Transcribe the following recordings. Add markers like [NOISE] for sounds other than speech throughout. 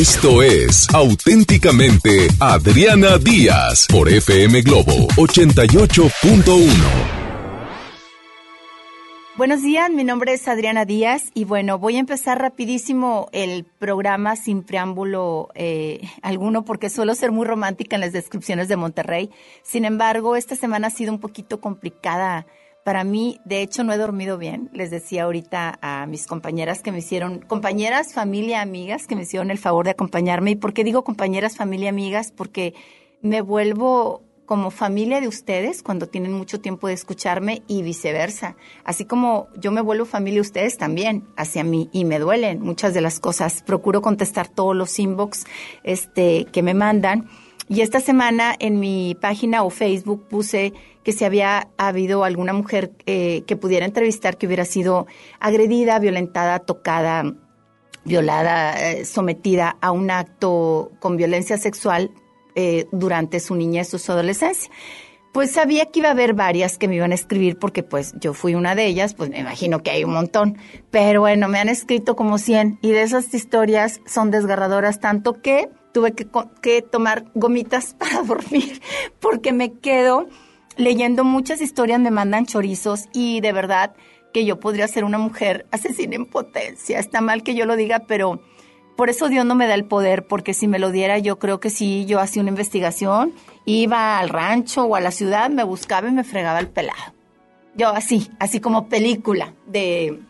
Esto es auténticamente Adriana Díaz por FM Globo 88.1. Buenos días, mi nombre es Adriana Díaz y bueno, voy a empezar rapidísimo el programa sin preámbulo eh, alguno porque suelo ser muy romántica en las descripciones de Monterrey. Sin embargo, esta semana ha sido un poquito complicada para mí, de hecho, no he dormido bien. Les decía ahorita a mis compañeras que me hicieron, compañeras, familia, amigas, que me hicieron el favor de acompañarme. ¿Y por qué digo compañeras, familia, amigas? Porque me vuelvo como familia de ustedes cuando tienen mucho tiempo de escucharme y viceversa. Así como yo me vuelvo familia de ustedes también hacia mí y me duelen muchas de las cosas. Procuro contestar todos los inbox este, que me mandan. Y esta semana en mi página o Facebook puse que si había habido alguna mujer eh, que pudiera entrevistar que hubiera sido agredida, violentada, tocada, violada, eh, sometida a un acto con violencia sexual eh, durante su niñez o su adolescencia. Pues sabía que iba a haber varias que me iban a escribir porque pues yo fui una de ellas, pues me imagino que hay un montón. Pero bueno, me han escrito como 100 y de esas historias son desgarradoras tanto que tuve que, que tomar gomitas [LAUGHS] para dormir porque me quedo leyendo muchas historias, me mandan chorizos y de verdad que yo podría ser una mujer [LAUGHS] asesina en potencia. Está mal que yo lo diga, pero por eso Dios no me da el poder, porque si me lo diera, yo creo que si yo hacía una investigación, iba al rancho o a la ciudad, me buscaba y me fregaba el pelado. Yo así, así como película de,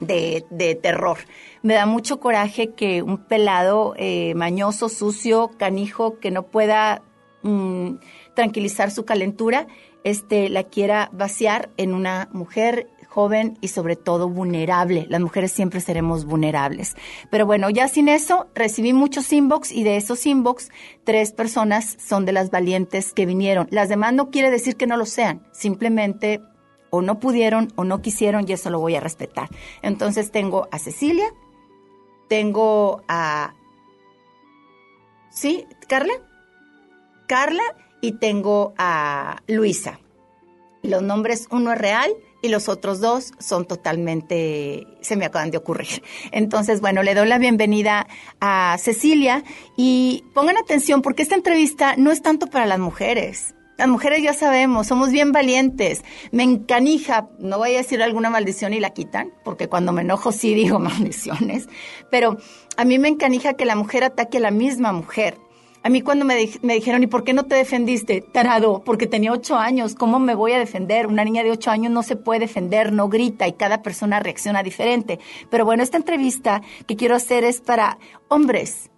de, terror. Me da mucho coraje que un pelado eh, mañoso, sucio, canijo, que no pueda mm, tranquilizar su calentura, este, la quiera vaciar en una mujer joven y sobre todo vulnerable. Las mujeres siempre seremos vulnerables. Pero bueno, ya sin eso, recibí muchos inbox y de esos inbox, tres personas son de las valientes que vinieron. Las demás no quiere decir que no lo sean, simplemente o no pudieron o no quisieron y eso lo voy a respetar. Entonces tengo a Cecilia, tengo a... ¿Sí? ¿Carla? Carla y tengo a Luisa. Los nombres, uno es real y los otros dos son totalmente, se me acaban de ocurrir. Entonces, bueno, le doy la bienvenida a Cecilia y pongan atención porque esta entrevista no es tanto para las mujeres. Las mujeres ya sabemos, somos bien valientes. Me encanija, no voy a decir alguna maldición y la quitan, porque cuando me enojo sí digo [LAUGHS] maldiciones, pero a mí me encanija que la mujer ataque a la misma mujer. A mí cuando me, dijeron, ¿y por qué no te defendiste? Tarado, porque tenía ocho años, ¿cómo me voy a defender? Una niña de ocho años no se puede defender, no grita y cada persona reacciona diferente. Pero bueno, esta entrevista que quiero hacer es para hombres,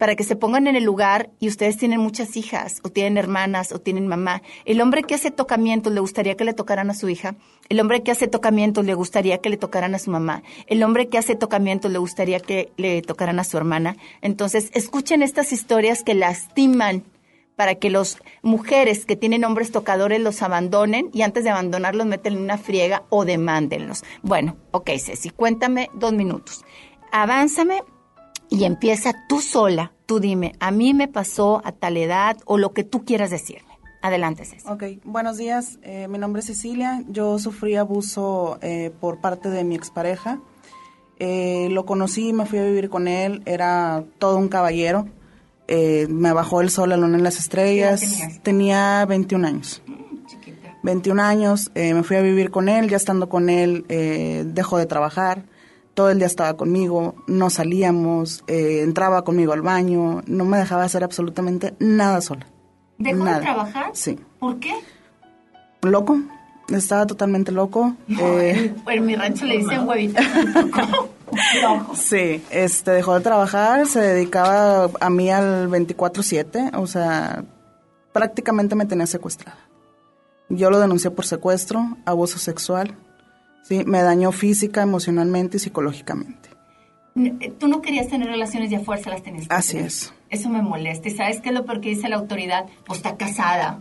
para que se pongan en el lugar y ustedes tienen muchas hijas o tienen hermanas o tienen mamá. El hombre que hace tocamientos le gustaría que le tocaran a su hija. El hombre que hace tocamientos le gustaría que le tocaran a su mamá. El hombre que hace tocamientos le gustaría que le tocaran a su hermana. Entonces, escuchen estas historias que lastiman para que las mujeres que tienen hombres tocadores los abandonen y antes de abandonarlos meten en una friega o demándenlos. Bueno, ok, Ceci, cuéntame dos minutos. Avánzame y empieza tú sola, tú dime, a mí me pasó a tal edad o lo que tú quieras decirme. Adelante, Cecilia. Ok, buenos días. Eh, mi nombre es Cecilia. Yo sufrí abuso eh, por parte de mi expareja. Eh, lo conocí, me fui a vivir con él. Era todo un caballero. me bajó el sol, la luna en las estrellas. Tenía 21 años. 21 años, me fui a vivir con él. Ya estando con él, dejó de trabajar todo el día estaba conmigo, no salíamos, eh, entraba conmigo al baño, no me dejaba hacer absolutamente nada sola. ¿Dejó de trabajar? Sí. ¿Por qué? Loco, estaba totalmente loco. Eh, en mi rancho le dicen huevito. [LAUGHS] sí, este, dejó de trabajar, se dedicaba a mí al 24/7, o sea, prácticamente me tenía secuestrada. Yo lo denuncié por secuestro, abuso sexual, Sí, me dañó física, emocionalmente y psicológicamente. Eh, tú no querías tener relaciones y a fuerza las tenías. Así es. Eso me molesta. ¿Y sabes qué es lo peor que dice la autoridad? Pues está casada.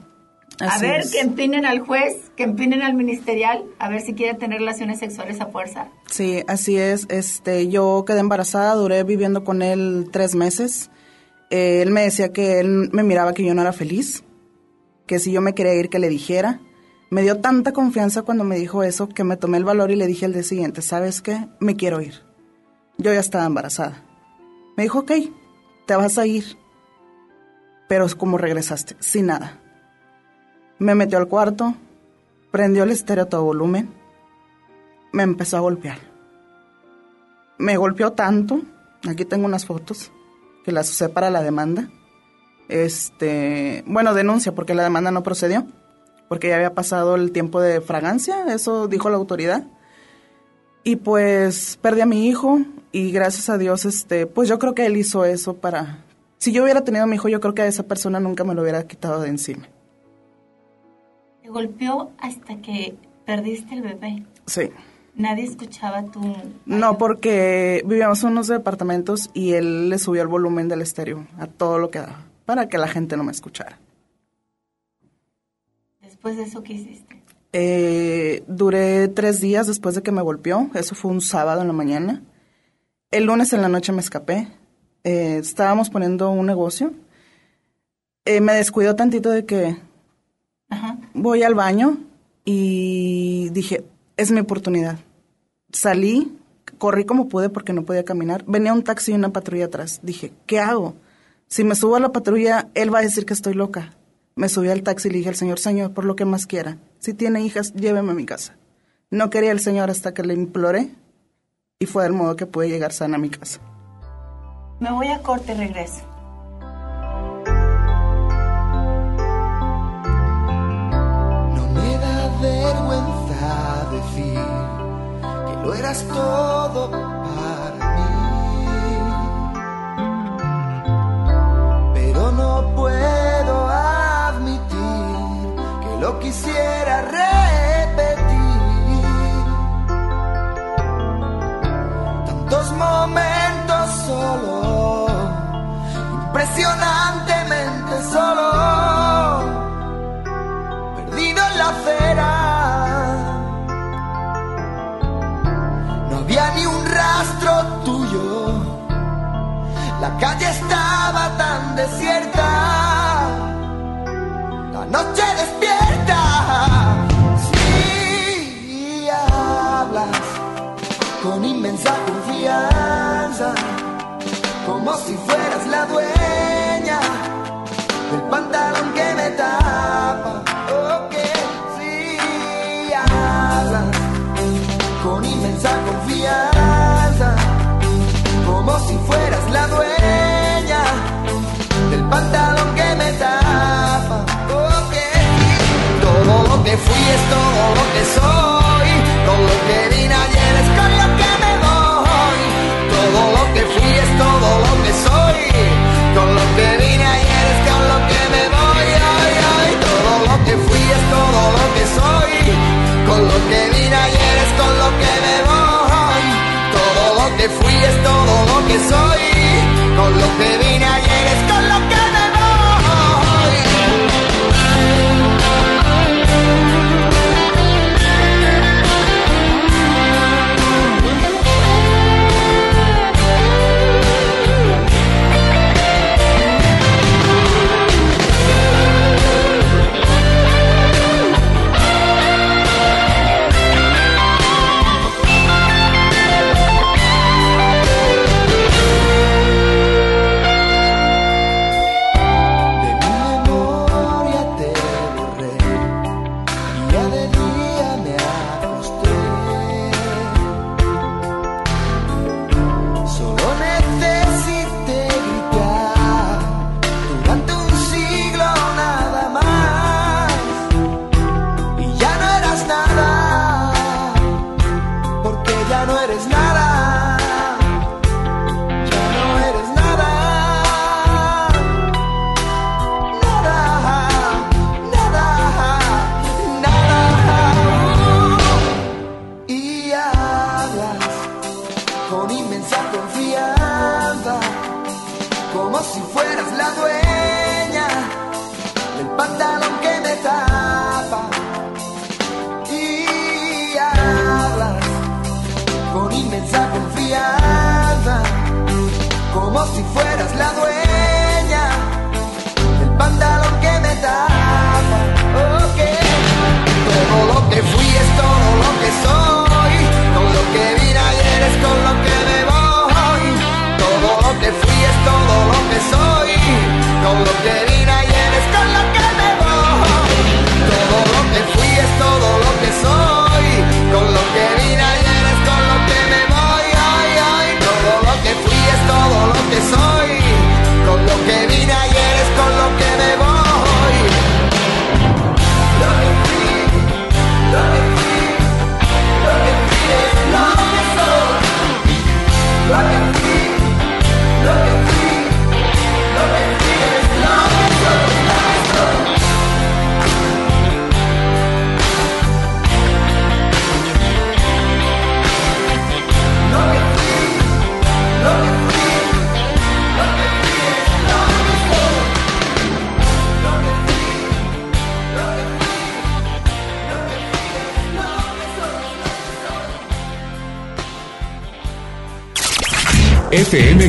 a ver, que empinen al juez, que empinen al ministerial, a ver si quiere tener relaciones sexuales a fuerza. Sí, así es. Este, yo quedé embarazada, duré viviendo con él tres meses. Eh, él me decía que él me miraba que yo no era feliz, que si yo me quería ir que le dijera. Me dio tanta confianza cuando me dijo eso que me tomé el valor y le dije al día siguiente, ¿sabes qué? Me quiero ir. Yo ya estaba embarazada. Me dijo, ok, te vas a ir. Pero es como regresaste, sin nada. Me metió al cuarto, prendió el estéreo a volumen, me empezó a golpear. Me golpeó tanto, aquí tengo unas fotos que las usé para la demanda. Este, bueno, denuncia porque la demanda no procedió porque ya había pasado el tiempo de fragancia, eso dijo la autoridad. Y pues perdí a mi hijo y gracias a Dios, este, pues yo creo que él hizo eso para... Si yo hubiera tenido a mi hijo, yo creo que a esa persona nunca me lo hubiera quitado de encima. Te golpeó hasta que perdiste el bebé. Sí. Nadie escuchaba tu... No, porque vivíamos en unos departamentos y él le subió el volumen del estéreo a todo lo que daba, para que la gente no me escuchara. Después de eso, ¿qué hiciste? Eh, duré tres días después de que me golpeó. Eso fue un sábado en la mañana. El lunes en la noche me escapé. Eh, estábamos poniendo un negocio. Eh, me descuidó tantito de que Ajá. voy al baño y dije, es mi oportunidad. Salí, corrí como pude porque no podía caminar. Venía un taxi y una patrulla atrás. Dije, ¿qué hago? Si me subo a la patrulla, él va a decir que estoy loca. Me subí al taxi y le dije al señor, señor, por lo que más quiera. Si tiene hijas, lléveme a mi casa. No quería el señor hasta que le imploré y fue del modo que pude llegar sana a mi casa. Me voy a corte y regreso. No me da vergüenza decir que lo eras todo quisiera repetir. Tantos momentos solo, impresionantemente fui es todo lo que soy, todo lo que vine ayer es con lo que me voy. Todo lo que fui es todo lo que soy, con lo que vine ayer es con lo que me voy. Ay, ay, todo lo que fui es todo lo que soy, con lo que vine ayer es con lo que me voy. Todo lo que fui es todo lo que soy, con lo que vine ayer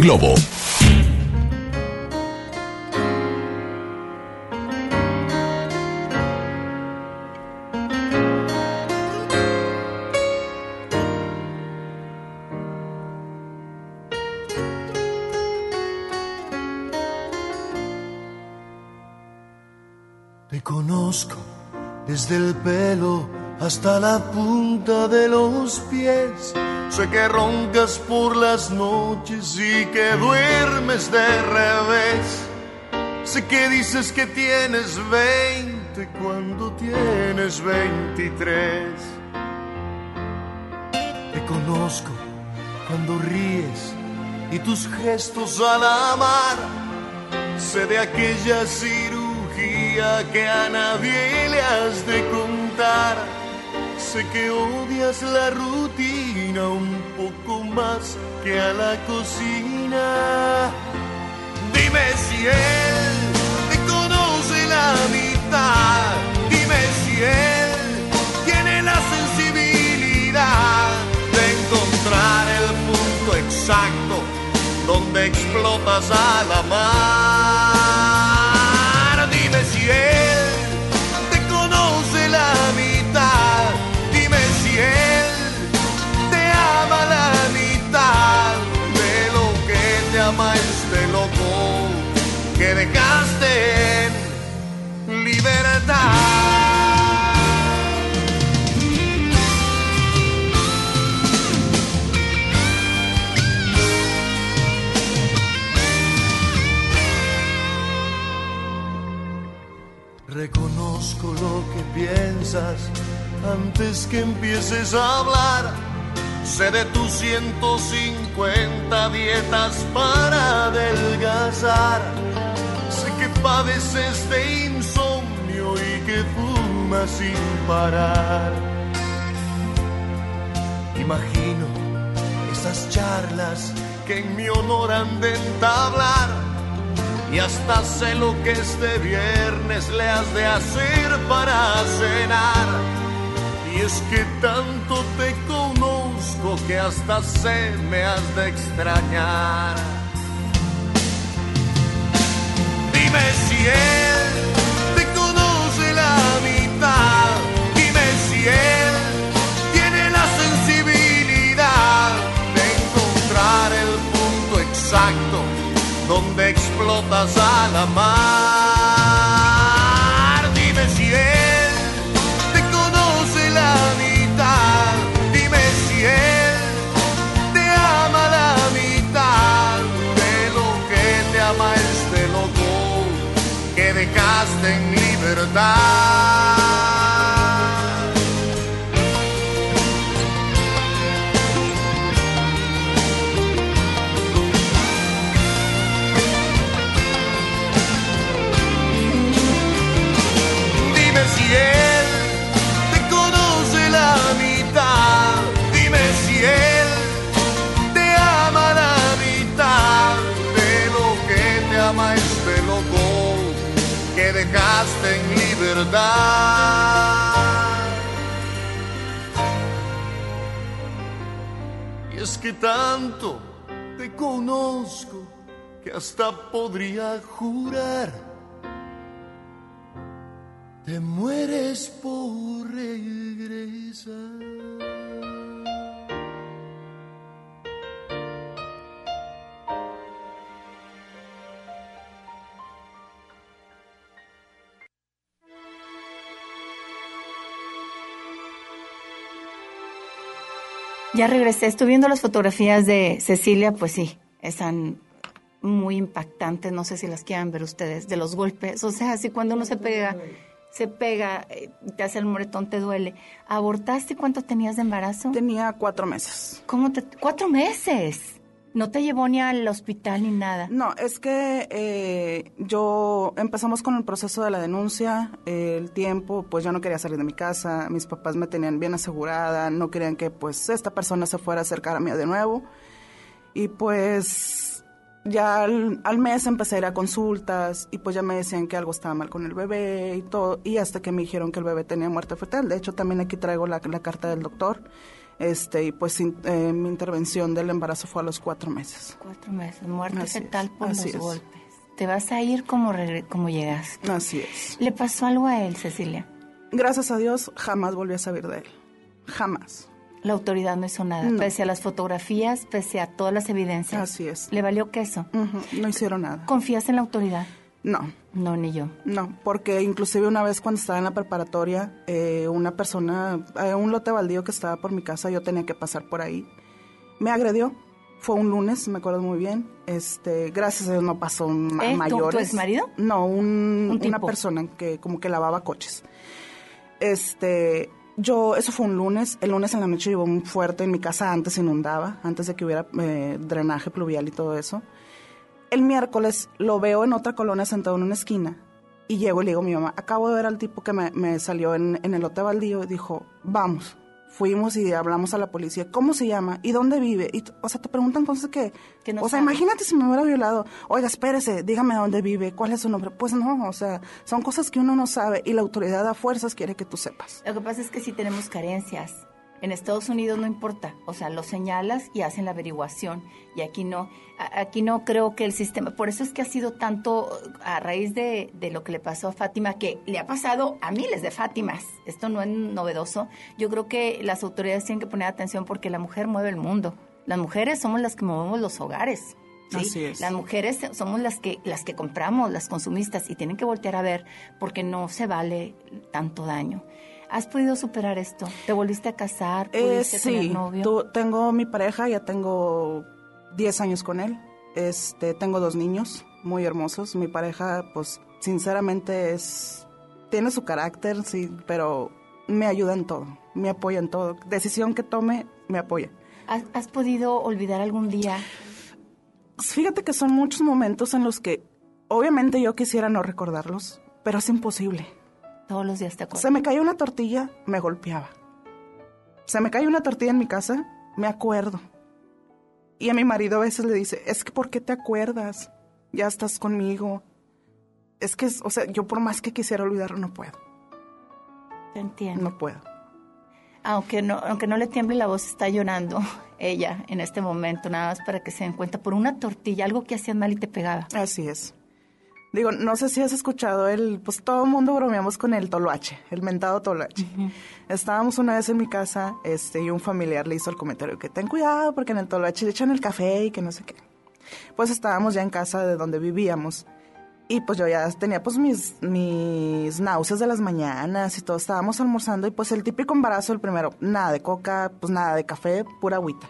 Globo. Noches y que duermes de revés. Sé que dices que tienes 20 cuando tienes 23. Te conozco cuando ríes y tus gestos al amar. Sé de aquella cirugía que a nadie le has de contar. Sé que odias la rutina un poco más que a la cocina. Dime si él te conoce la mitad. Dime si él tiene la sensibilidad de encontrar el punto exacto donde explotas a la mar. Libertad. Reconozco lo que piensas antes que empieces a hablar. Sé de tus 150 dietas para adelgazar. Sé que padeces de que fumas sin parar. Imagino esas charlas que en mi honor han de entablar. Y hasta sé lo que este viernes le has de hacer para cenar. Y es que tanto te conozco que hasta sé me has de extrañar. Dime si él donde explotas a la mar. Dime si él te conoce la mitad. Dime si él te ama la mitad de lo que te ama este loco que dejaste en libertad. Y es que tanto te conozco que hasta podría jurar te mueres por regresar. Ya regresé, estuve viendo las fotografías de Cecilia, pues sí, están muy impactantes, no sé si las quieran ver ustedes, de los golpes, o sea, así cuando uno se pega, se pega, eh, te hace el moretón, te duele. ¿Abortaste cuánto tenías de embarazo? Tenía cuatro meses. ¿Cómo te...? ¡Cuatro meses! No te llevó ni al hospital ni nada. No, es que eh, yo empezamos con el proceso de la denuncia, el tiempo, pues yo no quería salir de mi casa, mis papás me tenían bien asegurada, no querían que pues esta persona se fuera a acercar a mí de nuevo. Y pues ya al, al mes empecé a ir a consultas y pues ya me decían que algo estaba mal con el bebé y todo, y hasta que me dijeron que el bebé tenía muerte fetal. De hecho, también aquí traigo la carta del doctor. Este, y pues in- eh, mi intervención del embarazo fue a los cuatro meses. Cuatro meses, muerte Así fetal es, por los es. golpes. Te vas a ir como, como llegaste. Así es. ¿Le pasó algo a él, Cecilia? Gracias a Dios jamás volví a saber de él. Jamás. La autoridad no hizo nada, No. pese a las fotografías, pese a todas las evidencias. Así es. ¿Le valió queso? No hicieron nada. ¿Confías en la autoridad? No, No, ni yo. no, porque inclusive una vez cuando estaba en la preparatoria, eh, una persona, eh, un lote baldío que estaba por mi casa, yo tenía que pasar por ahí, me agredió. Fue un lunes, me acuerdo muy bien. Este, gracias a Dios no pasó a ¿Eh? ¿Tu- mayores. tu exmarido? No, un, Un una persona que como que lavaba coches. Este, yo, eso fue un lunes. El lunes en la noche llegó muy fuerte. En mi casa antes inundaba, antes de que hubiera eh, drenaje pluvial y todo eso. El miércoles lo veo en otra colonia sentado en una esquina. Y llego y le digo a mi mamá, acabo de ver al tipo que me, me salió en, en el lote baldío y dijo, vamos. Fuimos y hablamos a la policía, ¿cómo se llama? ¿Y dónde vive? Y, o sea, te preguntan cosas que... Que no o sea, imagínate si me hubiera violado. Oiga, espérese, dígame dónde vive, cuál es su nombre. Pues no, o sea, son cosas que uno no sabe y la autoridad a fuerzas quiere que tú sepas. Lo que pasa es que sí tenemos carencias. En Estados Unidos no importa, o sea, lo señalas y hacen la averiguación. Y aquí no, aquí no creo que el sistema, por eso es que ha sido tanto a raíz de, de lo que le pasó a Fátima, que le ha pasado a miles de Fátimas. Esto no es novedoso. Yo creo que las autoridades tienen que poner atención porque la mujer mueve el mundo. Las mujeres somos las que movemos los hogares. ¿sí? Así es. Las mujeres somos las que las que compramos, las consumistas y tienen que voltear a ver porque no se vale tanto daño. ¿Has podido superar esto? ¿Te volviste a casar? Eh, ¿Pudiste tener sí, novio? tu- tengo mi pareja, ya tengo 10 años con él. Este, tengo dos niños muy hermosos. Mi pareja, pues, sinceramente es tiene su carácter, sí, pero me ayuda en todo, me apoya en todo. Decisión que tome, me apoya. ¿Has, has podido olvidar algún día? Fíjate que son muchos momentos en los que, obviamente, yo quisiera no recordarlos, pero es imposible. Todos los días te acuerdas. Se me cayó una tortilla, me golpeaba. Se me cae una tortilla en mi casa, me acuerdo. Y a mi marido a veces le dice, es que ¿por qué te acuerdas? Ya estás conmigo. Es que, o sea, yo por más que quisiera olvidarlo, no puedo. Te entiendo. No puedo. Aunque no, aunque no le tiemble la voz, está llorando [LAUGHS] ella en este momento, nada más para que se den cuenta, por una tortilla, algo que hacían mal y te pegaba. Así es. Digo, no sé si has escuchado el, pues todo el mundo bromeamos con el toloache, el mentado toloache. Estábamos una vez en mi casa, este, y un familiar le hizo el comentario que ten cuidado porque en el toloache le echan el café y que no sé qué. Pues estábamos ya en casa de donde vivíamos. Y pues yo ya tenía pues mis, mis náuseas de las mañanas y todo. Estábamos almorzando y pues el típico embarazo, el primero, nada de coca, pues nada de café, pura agüita.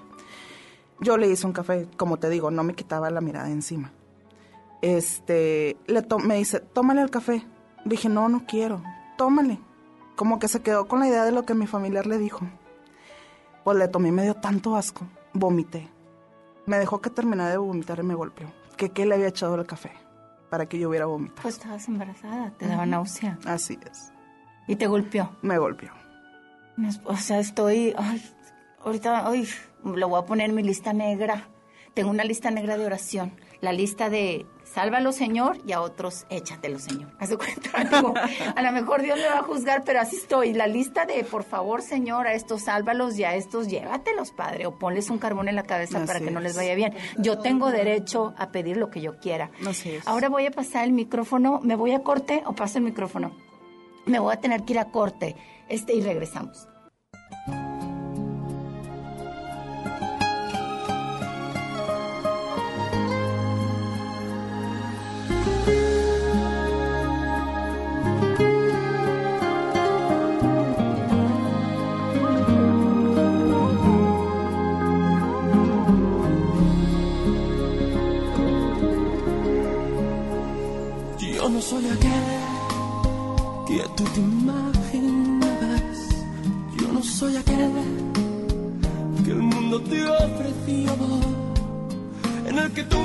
Yo le hice un café, como te digo, no me quitaba la mirada encima. Este, le to- me dice, tómale el café. Dije, no, no quiero, tómale. Como que se quedó con la idea de lo que mi familiar le dijo. Pues le tomé y me dio tanto asco, vomité. Me dejó que terminara de vomitar y me golpeó. Que qué le había echado el café para que yo hubiera vomitado. Pues estabas embarazada, te daba náusea Así es, y te golpeó. me golpeó. O sea, estoy, ay, ahorita, ay, lo voy a poner en mi lista negra. Tengo una lista negra de oración. La lista de sálvalo, Señor, y a otros échatelo, Señor. Haz de cuenta, [LAUGHS] digo, a lo mejor Dios me va a juzgar, pero así estoy. La lista de, por favor, Señor, a estos sálvalos y a estos llévatelos, Padre, o ponles un carbón en la cabeza Así para que no es. les vaya bien. Yo tengo derecho a pedir lo que yo quiera. Así es. Ahora voy a pasar el micrófono, ¿me voy a corte o paso el micrófono? Me voy a tener que ir a corte, este, y regresamos. Soy aquel que tú te imaginabas. Yo no soy aquel que el mundo te ofreció, en el que tú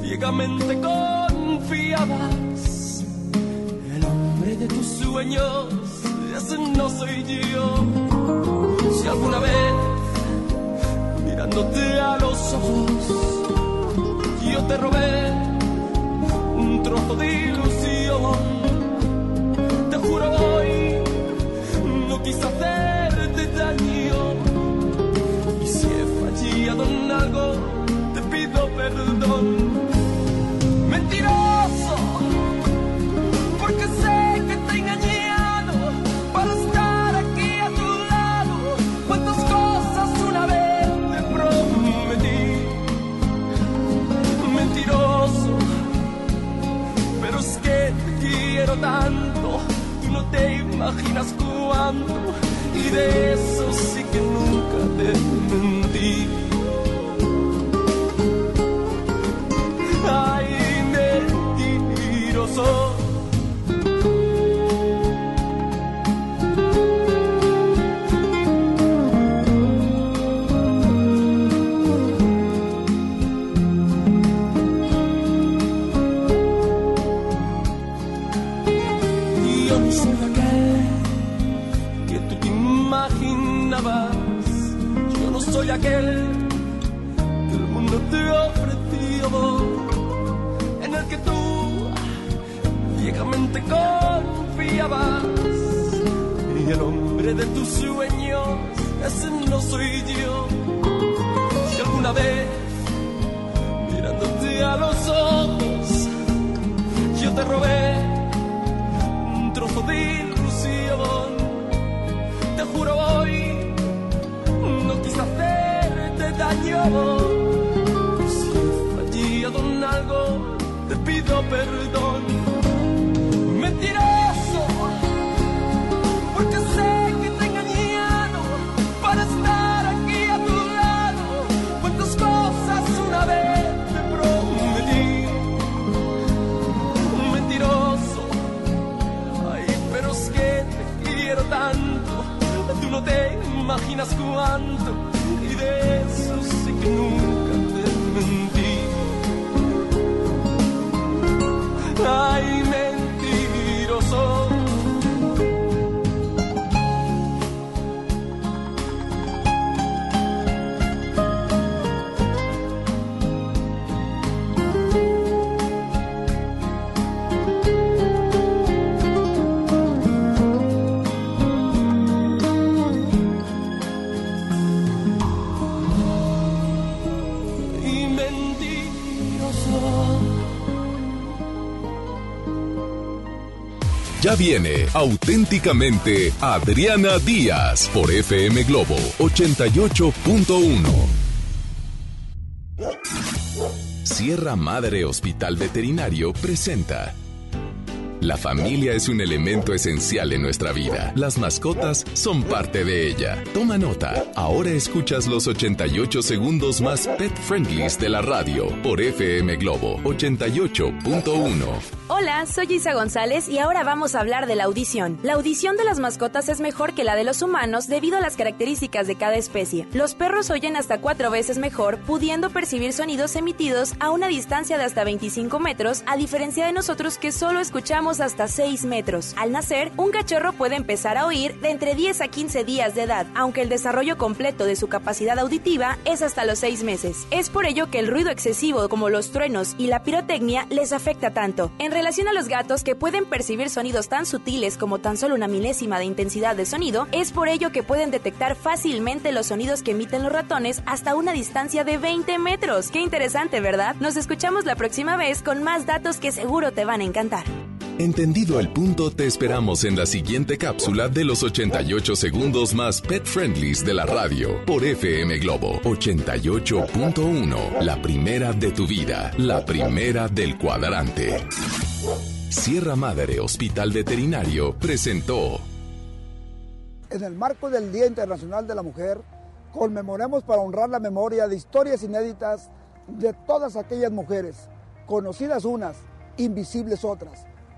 ciegamente confiabas. El hombre de tus sueños, ese no soy yo. Si alguna vez, mirándote a los ojos, yo te robé trozo de ilusión. Te juro hoy, no quise hacerte daño. Y si he fallado en algo, te pido perdón. Quiero tanto, tú no te imaginas cuánto, y de eso sí que nunca te mentí. Que el mundo te ofreció, en el que tú ciegamente confiabas. Y el hombre de tus sueños, ese no soy yo. Si alguna vez, mirándote a los ojos, yo te robé daño. Si he algo, te pido perdón. Mentiroso, porque sé que te he engañado para estar aquí a tu lado. Cuántas cosas una vez te prometí. Mentiroso. Ay, pero es que te quiero tanto, tú no te imaginas cuánto, Viene auténticamente Adriana Díaz por FM Globo 88.1. Sierra Madre Hospital Veterinario presenta. La familia es un elemento esencial en nuestra vida. Las mascotas son parte de ella. Toma nota. Ahora escuchas los 88 segundos más pet friendlies de la radio por FM Globo 88.1. Hola, soy Isa González y ahora vamos a hablar de la audición. La audición de las mascotas es mejor que la de los humanos debido a las características de cada especie. Los perros oyen hasta cuatro veces mejor, pudiendo percibir sonidos emitidos a una distancia de hasta 25 metros, a diferencia de nosotros que solo escuchamos hasta 6 metros. Al nacer, un cachorro puede empezar a oír de entre 10 a 15 días de edad, aunque el desarrollo completo de su capacidad auditiva es hasta los 6 meses. Es por ello que el ruido excesivo como los truenos y la pirotecnia les afecta tanto. En relación a los gatos que pueden percibir sonidos tan sutiles como tan solo una milésima de intensidad de sonido, es por ello que pueden detectar fácilmente los sonidos que emiten los ratones hasta una distancia de 20 metros. Qué interesante, ¿verdad? Nos escuchamos la próxima vez con más datos que seguro te van a encantar. Entendido el punto, te esperamos en la siguiente cápsula de los 88 segundos más pet friendlies de la radio por FM Globo 88.1. La primera de tu vida, la primera del cuadrante. Sierra Madre Hospital Veterinario presentó. En el marco del Día Internacional de la Mujer, conmemoremos para honrar la memoria de historias inéditas de todas aquellas mujeres, conocidas unas, invisibles otras,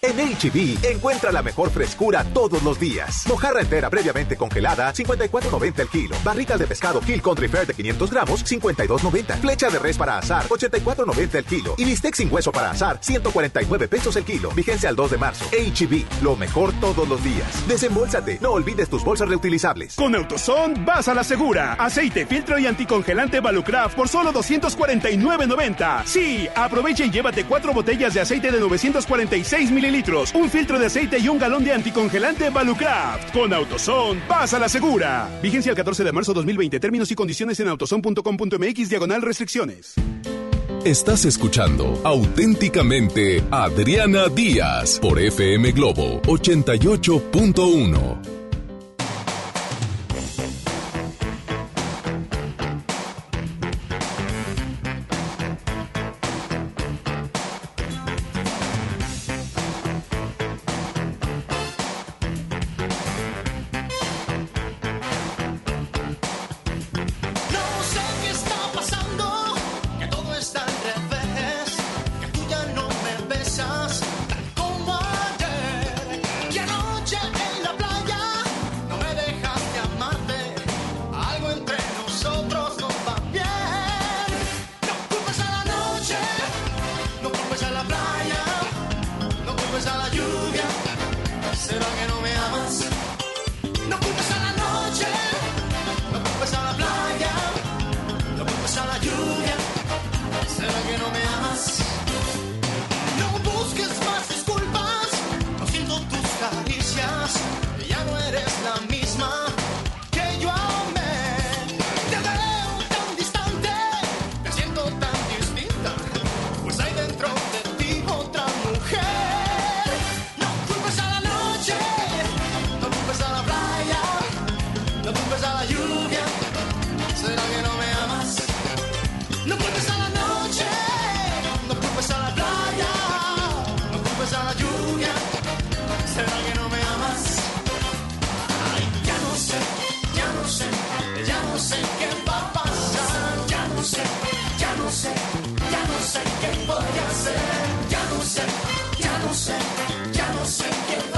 En HB, encuentra la mejor frescura todos los días. Mojarra entera previamente congelada, 54.90 el kilo. Barritas de pescado Kill Country Fair de 500 gramos, 52.90. Flecha de res para azar, 84.90 el kilo. Y bistec sin hueso para azar, 149 pesos el kilo. Vigencia al 2 de marzo. HB, lo mejor todos los días. Desembolsate, no olvides tus bolsas reutilizables. Con Autoson, vas a la segura. Aceite, filtro y anticongelante Valucraft por solo 249.90. Sí, aprovecha y llévate cuatro botellas de aceite de 946 mililitros mililitros, un filtro de aceite y un galón de anticongelante Valucraft. Con Autoson, vas la segura. Vigencia el 14 de marzo 2020. Términos y condiciones en autoson.com.mx, diagonal restricciones. Estás escuchando auténticamente Adriana Díaz por FM Globo 88.1. Shake it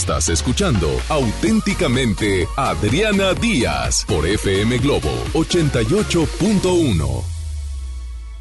Estás escuchando auténticamente Adriana Díaz por FM Globo 88.1.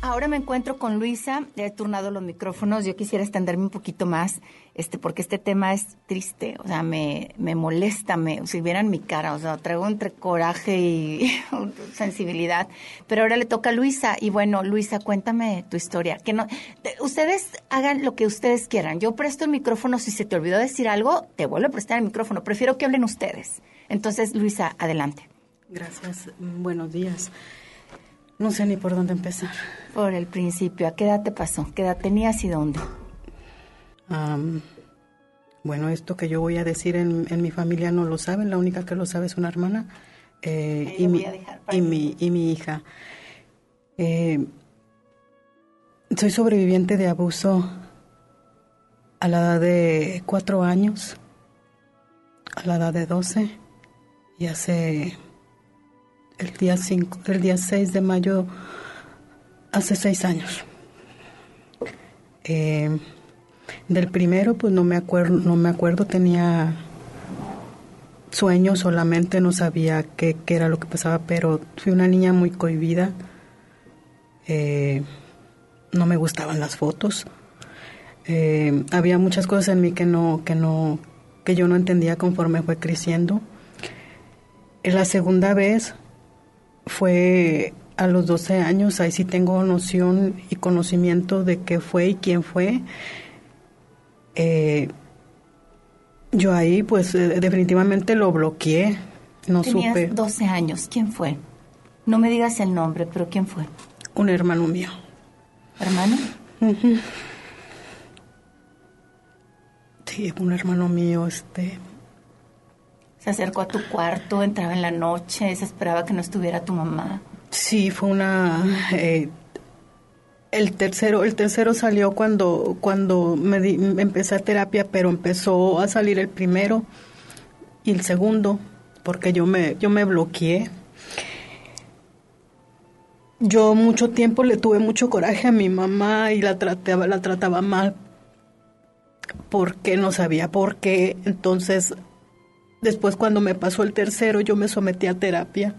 Ahora me encuentro con Luisa, le he turnado los micrófonos, yo quisiera extenderme un poquito más, este, porque este tema es triste, o sea, me, me molesta, me, si vieran mi cara, o sea, traigo entre coraje y [LAUGHS] sensibilidad, pero ahora le toca a Luisa, y bueno, Luisa, cuéntame tu historia, que no, te- ustedes hagan lo que ustedes quieran, yo presto el micrófono, si se te olvidó decir algo, te vuelvo a prestar el micrófono, prefiero que hablen ustedes, entonces, Luisa, adelante. Gracias. Buenos días. No sé ni por dónde empezar. Por el principio, ¿a qué edad te pasó? ¿Qué edad tenías y dónde? Am, bueno, esto que yo voy a decir en, en mi familia no lo saben. La única que lo sabe es una hermana eh, y, mi, y, mi, y mi hija. Eh, soy sobreviviente de abuso a la edad de cuatro años, a la edad de 12 y hace el día 5, el día 6 de mayo, hace seis años. Eh, del primero, pues no me acuerdo, no me acuerdo, tenía sueños solamente, no sabía qué, qué era lo que pasaba, pero fui una niña muy cohibida. Eh, no me gustaban las fotos. Eh, había muchas cosas en mí que no, que no, que yo no entendía conforme fue creciendo. La segunda vez fue a los 12 años, ahí sí tengo noción y conocimiento de qué fue y quién fue. Eh, yo ahí pues eh, definitivamente lo bloqueé, no Tenías supe. 12 años. ¿Quién fue? No me digas el nombre, pero ¿quién fue? Un hermano mío. ¿Hermano? Sí, un hermano mío, este. Se acercó a tu cuarto, entraba en la noche, se esperaba que no estuviera tu mamá. Sí, fue una... eh, el tercero, el tercero salió cuando, cuando me, di- empecé a terapia, pero empezó a salir el primero y el segundo, porque yo me, yo me bloqueé. Yo mucho tiempo le tuve mucho coraje a mi mamá y la trataba, la trataba mal porque no sabía por qué. Entonces, después cuando me pasó el tercero, yo me sometí a terapia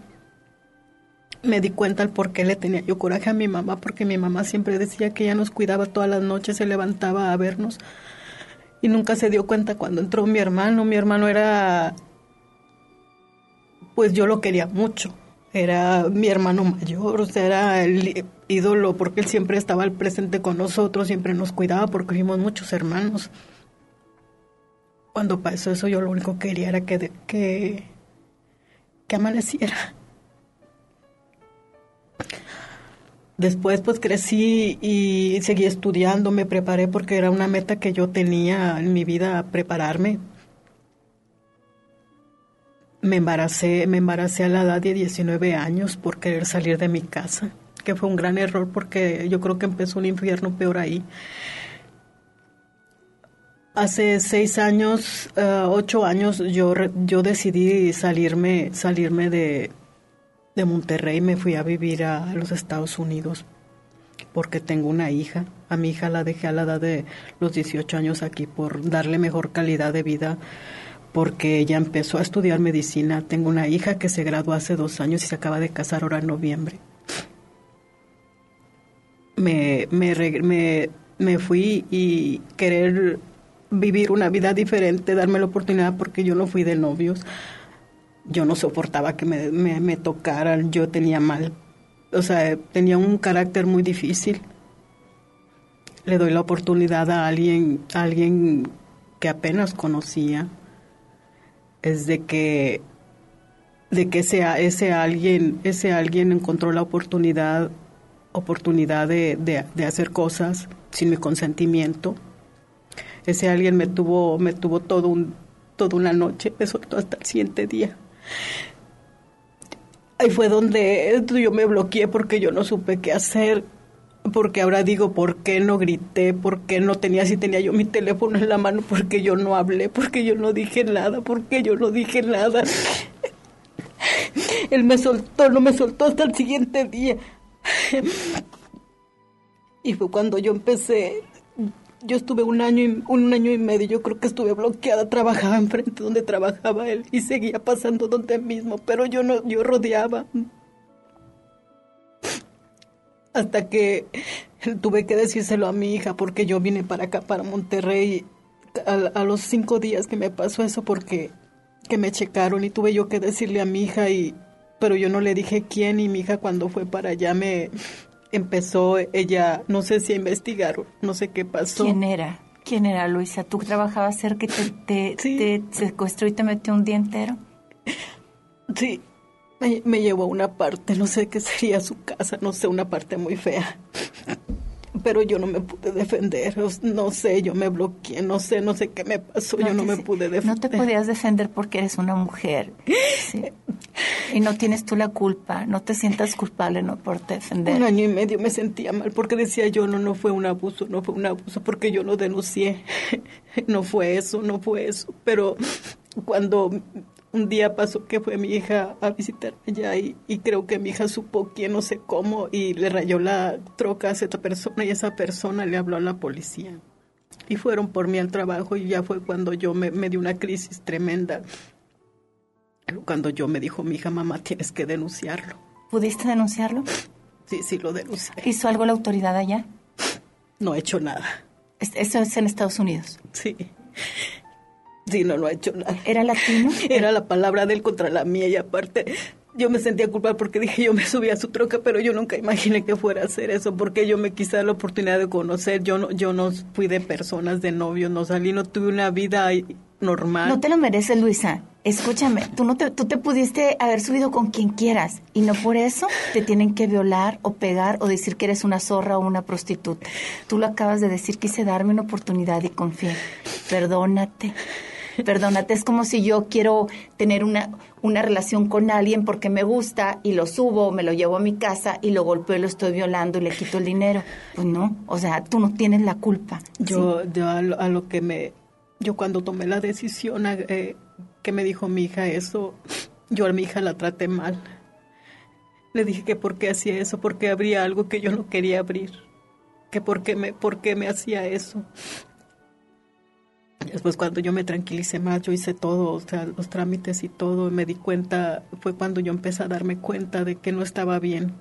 me di cuenta el por qué le tenía yo coraje a mi mamá, porque mi mamá siempre decía que ella nos cuidaba todas las noches, se levantaba a vernos y nunca se dio cuenta cuando entró mi hermano. Mi hermano era, pues yo lo quería mucho, era mi hermano mayor, o sea, era el ídolo porque él siempre estaba al presente con nosotros, siempre nos cuidaba porque fuimos muchos hermanos. Cuando pasó eso yo lo único que quería era que, que, que amaneciera. Después pues crecí y seguí estudiando, me preparé porque era una meta que yo tenía en mi vida, prepararme. Me embaracé, me embaracé a la edad de 19 años por querer salir de mi casa, que fue un gran error porque yo creo que empezó un infierno peor ahí. Hace seis años, eh, ocho años, yo, yo decidí salirme, salirme de, de Monterrey me fui a vivir a los Estados Unidos porque tengo una hija. A mi hija la dejé a la edad de los 18 años aquí por darle mejor calidad de vida porque ella empezó a estudiar medicina. Tengo una hija que se graduó hace dos años y se acaba de casar ahora en noviembre. Me, me, me, me fui y querer vivir una vida diferente, darme la oportunidad porque yo no fui de novios yo no soportaba que me, me, me tocaran, yo tenía mal, o sea, tenía un carácter muy difícil. Le doy la oportunidad a alguien, a alguien que apenas conocía, es de que, de que ese, ese alguien, ese alguien encontró la oportunidad, oportunidad de, de, de hacer cosas sin mi consentimiento. Ese alguien me tuvo, me tuvo todo un, toda una noche, me soltó hasta el siguiente día. Ahí fue donde yo me bloqueé porque yo no supe qué hacer. Porque ahora digo, ¿por qué no grité? ¿Por qué no tenía, si tenía yo mi teléfono en la mano? ¿Por qué yo no hablé? ¿Por qué yo no dije nada? ¿Por qué yo no dije nada? Él me soltó, no me soltó hasta el siguiente día. Y fue cuando yo empecé, yo estuve un año y, un año y medio, yo creo que estuve bloqueada, trabajaba enfrente donde trabajaba él y seguía pasando donde mismo, pero yo no, yo rodeaba. Hasta que tuve que decírselo a mi hija porque yo vine para acá, para Monterrey, a, a los cinco días que me pasó eso porque que me checaron y tuve yo que decirle a mi hija y pero yo no le dije quién y mi hija cuando fue para allá me empezó ella no sé si a investigar no sé qué pasó ¿Quién era? ¿Quién era, Luisa? ¿Tú trabajabas cerca y te, te, te secuestró y te metió un día entero? Sí, me, me llevó a una parte, no sé qué sería su casa, no sé, una parte muy fea. Pero yo no me pude defender, no sé, yo me bloqueé, no sé, no sé qué me pasó, yo no me sé- pude defender. No te podías defender porque eres una mujer. Sí. Y no tienes tú la culpa. No te sientas culpable no por defender. Un año y medio me sentía mal porque decía yo, no, no fue un abuso, no fue un abuso porque yo no denuncié. [LAUGHS] No fue eso, no fue eso. Pero cuando un día pasó que fue mi hija a visitarme allá y, y creo que mi hija supo quién, no sé cómo, y le rayó la troca a esa persona y esa persona le habló a la policía. Y fueron por mí al trabajo y ya fue cuando yo me, me dio una crisis tremenda. Cuando yo me dijo mi hija, mamá, tienes que denunciarlo. ¿Pudiste denunciarlo? Sí, sí, lo denuncié. ¿Hizo algo la autoridad allá? No he hecho nada. Es- Eso es en Estados Unidos. Sí. Sí, no, no ha hecho nada. ¿Era latino? [LAUGHS] Era la palabra de él contra la mía y aparte yo me sentía culpable porque dije yo me subí a su troca, pero yo nunca imaginé que fuera a hacer eso porque yo me quise dar la oportunidad de conocer. Yo no, yo no fui de personas, de novios, no salí, no tuve una vida normal. No te lo mereces, Luisa. Escúchame, tú no te, tú te pudiste haber subido con quien quieras y no por eso te tienen que violar o pegar o decir que eres una zorra o una prostituta. Tú lo acabas de decir, quise darme una oportunidad y confié. Perdónate. Perdónate, es como si yo quiero tener una, una relación con alguien porque me gusta y lo subo, me lo llevo a mi casa y lo golpeo y lo estoy violando y le quito el dinero. Pues no, o sea, tú no tienes la culpa. Yo, yo a, lo, a lo que me, yo cuando tomé la decisión eh, que me dijo mi hija eso, yo a mi hija la traté mal. Le dije que por qué hacía eso, porque abría algo que yo no quería abrir, que por qué me, por qué me hacía eso. Después cuando yo me tranquilicé más, yo hice todo, o sea, los trámites y todo, y me di cuenta, fue cuando yo empecé a darme cuenta de que no estaba bien,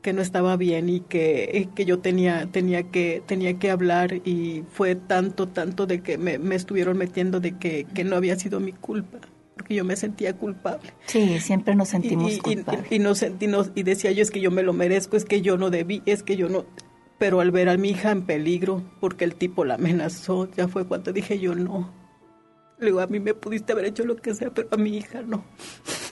que no estaba bien y que, y que yo tenía, tenía que, tenía que hablar y fue tanto, tanto de que me, me estuvieron metiendo de que, que no había sido mi culpa, porque yo me sentía culpable. Sí, siempre nos sentimos y, y- culpables. y, no sentí, no- y decía yo, es que yo me lo merezco, es que yo no debí, es que yo no... Pero al ver a mi hija en peligro, porque el tipo la amenazó, ya fue cuando dije yo no. Le digo, a mí me pudiste haber hecho lo que sea, pero a mi hija no.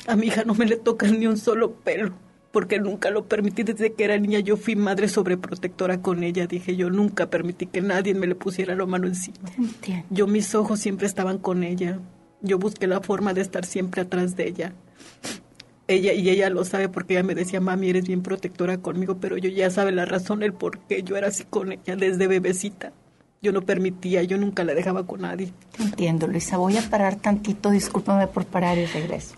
A mi hija no me le toca ni un solo pelo, porque nunca lo permití desde que era niña. Yo fui madre sobreprotectora con ella. Dije, yo nunca permití que nadie me le pusiera la mano encima. Yo mis ojos siempre estaban con ella. Yo busqué la forma de estar siempre atrás de ella. Ella y ella lo sabe porque ella me decía, mami, eres bien protectora conmigo, pero yo ya sabe la razón, el por qué yo era así con ella desde bebecita. Yo no permitía, yo nunca la dejaba con nadie. Entiendo, Luisa. Voy a parar tantito, discúlpame por parar y regreso.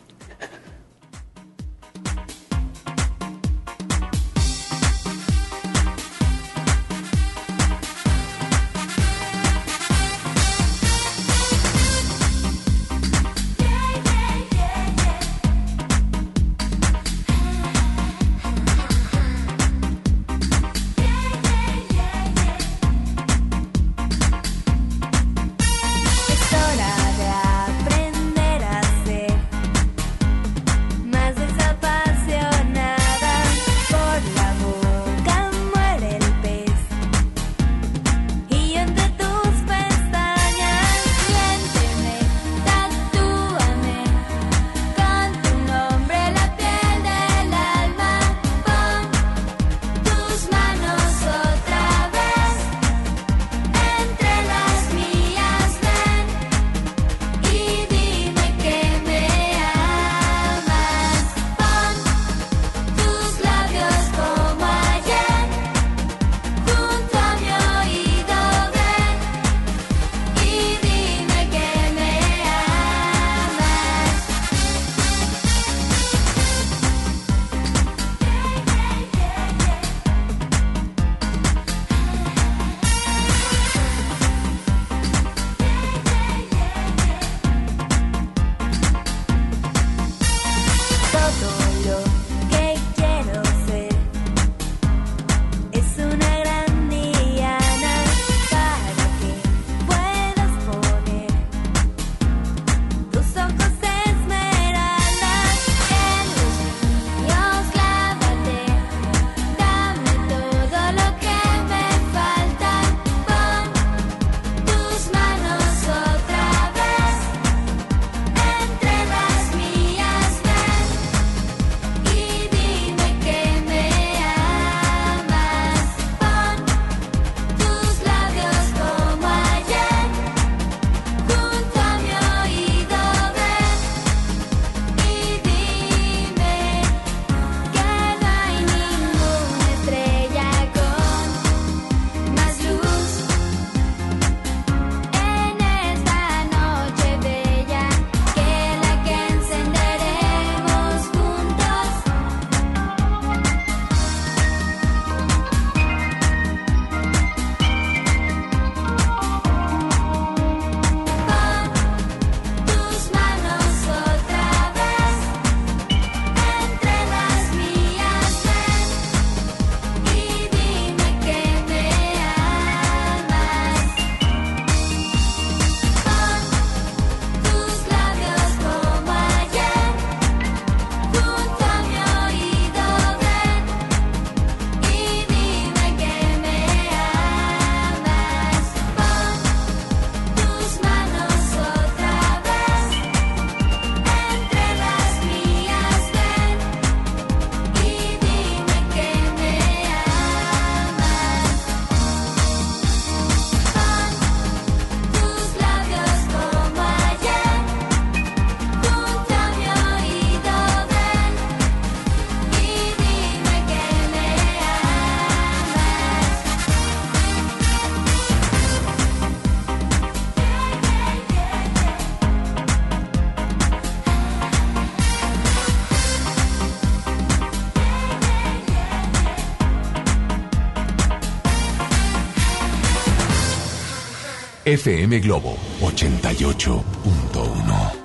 FM Globo 88.1.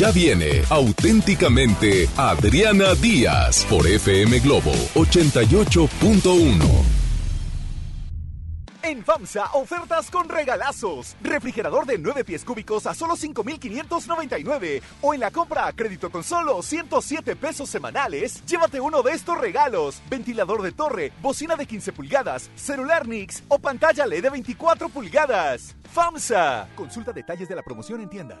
Ya viene auténticamente Adriana Díaz por FM Globo 88.1. En FAMSA, ofertas con regalazos. Refrigerador de 9 pies cúbicos a solo 5,599. O en la compra a crédito con solo 107 pesos semanales, llévate uno de estos regalos. Ventilador de torre, bocina de 15 pulgadas, celular Nix o pantalla LED de 24 pulgadas. FAMSA. Consulta detalles de la promoción en tienda.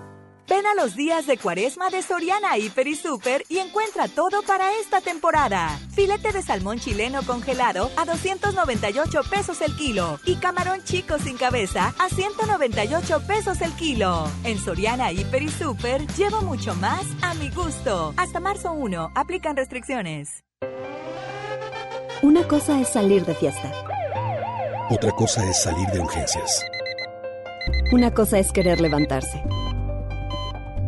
Ven a los días de cuaresma de Soriana Hiper y Super y encuentra todo para esta temporada. Filete de salmón chileno congelado a 298 pesos el kilo y camarón chico sin cabeza a 198 pesos el kilo. En Soriana Hiper y Super llevo mucho más a mi gusto. Hasta marzo 1, aplican restricciones. Una cosa es salir de fiesta. Otra cosa es salir de urgencias. Una cosa es querer levantarse.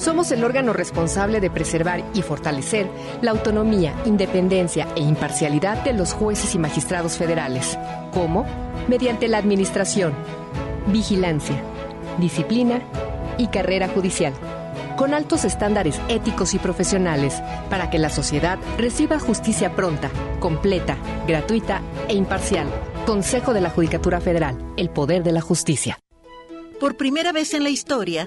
Somos el órgano responsable de preservar y fortalecer la autonomía, independencia e imparcialidad de los jueces y magistrados federales. ¿Cómo? Mediante la administración, vigilancia, disciplina y carrera judicial, con altos estándares éticos y profesionales para que la sociedad reciba justicia pronta, completa, gratuita e imparcial. Consejo de la Judicatura Federal, el poder de la justicia. Por primera vez en la historia,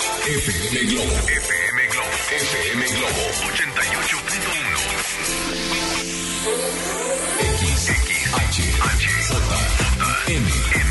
FM Globo. FM Globo. FM Globo 88.1. XHJM.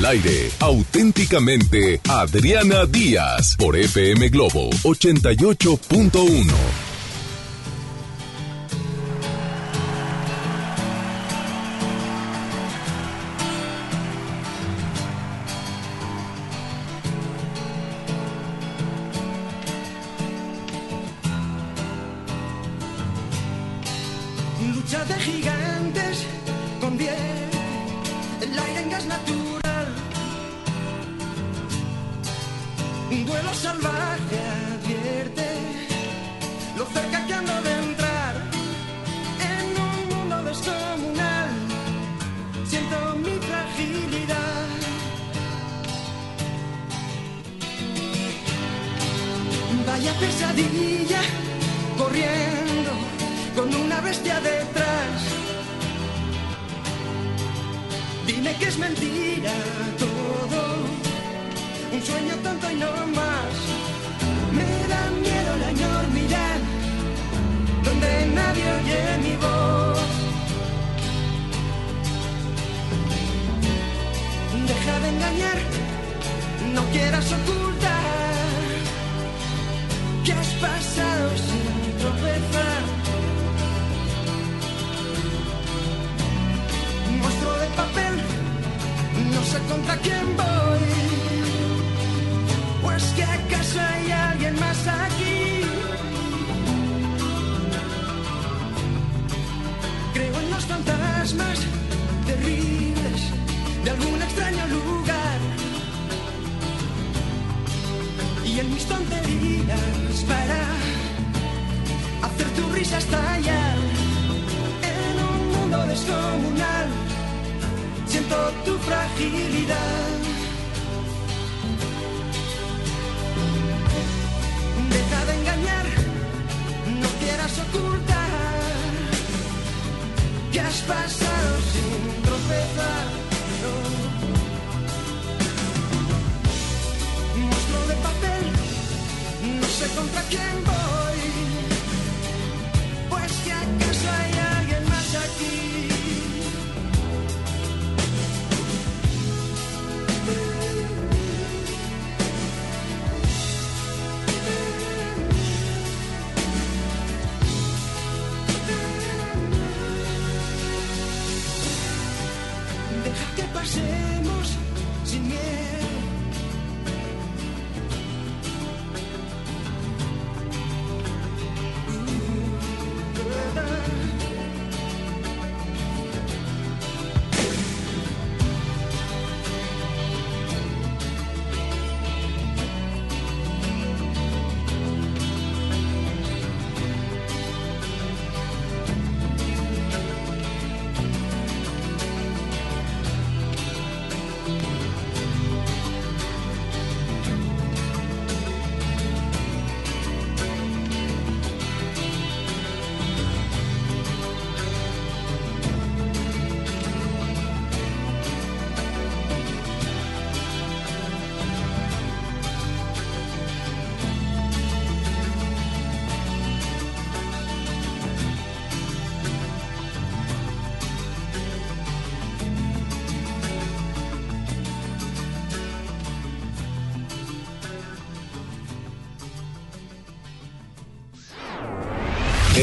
al aire, auténticamente Adriana Díaz por FM Globo 88.1.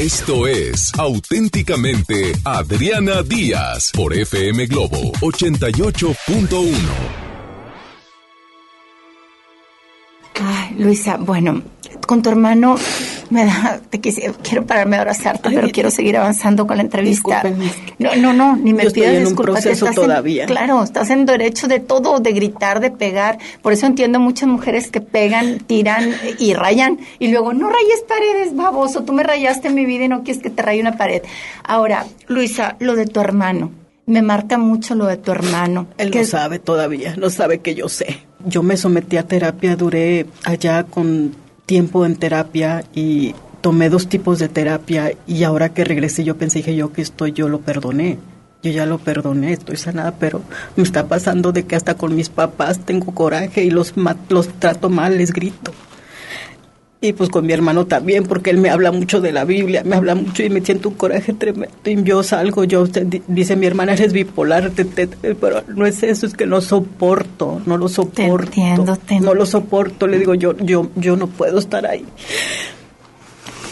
Esto es auténticamente Adriana Díaz por FM Globo 88.1. Luisa, bueno, con tu hermano me da, te quisi- quiero pararme a abrazarte, pero quiero seguir avanzando con la entrevista. No, no, no, ni me Yo estoy pidas en un proceso estás en- todavía. claro, estás en derecho de todo, de gritar, de pegar. Por eso entiendo muchas mujeres que pegan, tiran y rayan. Y luego, no rayes paredes, baboso. Tú me rayaste en mi vida y no quieres que te raye una pared. Ahora, Luisa, lo de tu hermano. Me marca mucho lo de tu hermano. Él que no sabe todavía, no sabe que yo sé. Yo me sometí a terapia, duré allá con tiempo en terapia y tomé dos tipos de terapia y ahora que regresé yo pensé que yo que estoy, yo lo perdoné. Yo ya lo perdoné, estoy sanada, pero me está pasando de que hasta con mis papás tengo coraje y los, los trato mal, les grito. Y pues con mi hermano también, porque él me habla mucho de la Biblia, me habla mucho y me siento un coraje tremendo. Y yo salgo, yo, te- di- dice mi hermana, eres bipolar, te- te- te- pero no es eso, es que no soporto, no lo soporto. No lo soporto, le digo, yo, yo, yo no puedo estar ahí.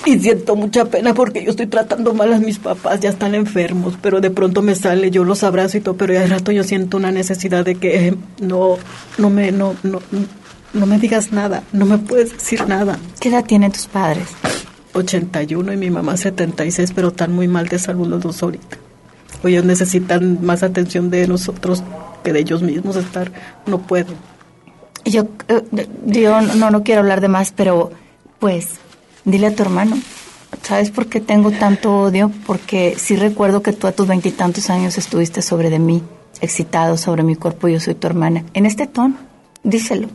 Y siento mucha pena porque yo estoy tratando mal a mis papás, ya están enfermos, pero de pronto me sale, yo los abrazo y todo, pero ya de rato yo siento una necesidad de que eh, no, no me, no, no, no me digas nada, no me puedes decir nada. ¿Qué edad tienen tus padres? 81 y mi mamá 76, pero están muy mal de salud los dos ahorita. Ellos necesitan más atención de nosotros que de ellos mismos estar, no pueden. Yo, eh, yo no, no quiero hablar de más, pero pues dile a tu hermano. ¿Sabes por qué tengo tanto odio? Porque sí recuerdo que tú a tus veintitantos años estuviste sobre de mí, excitado sobre mi cuerpo, yo soy tu hermana. En este tono, díselo.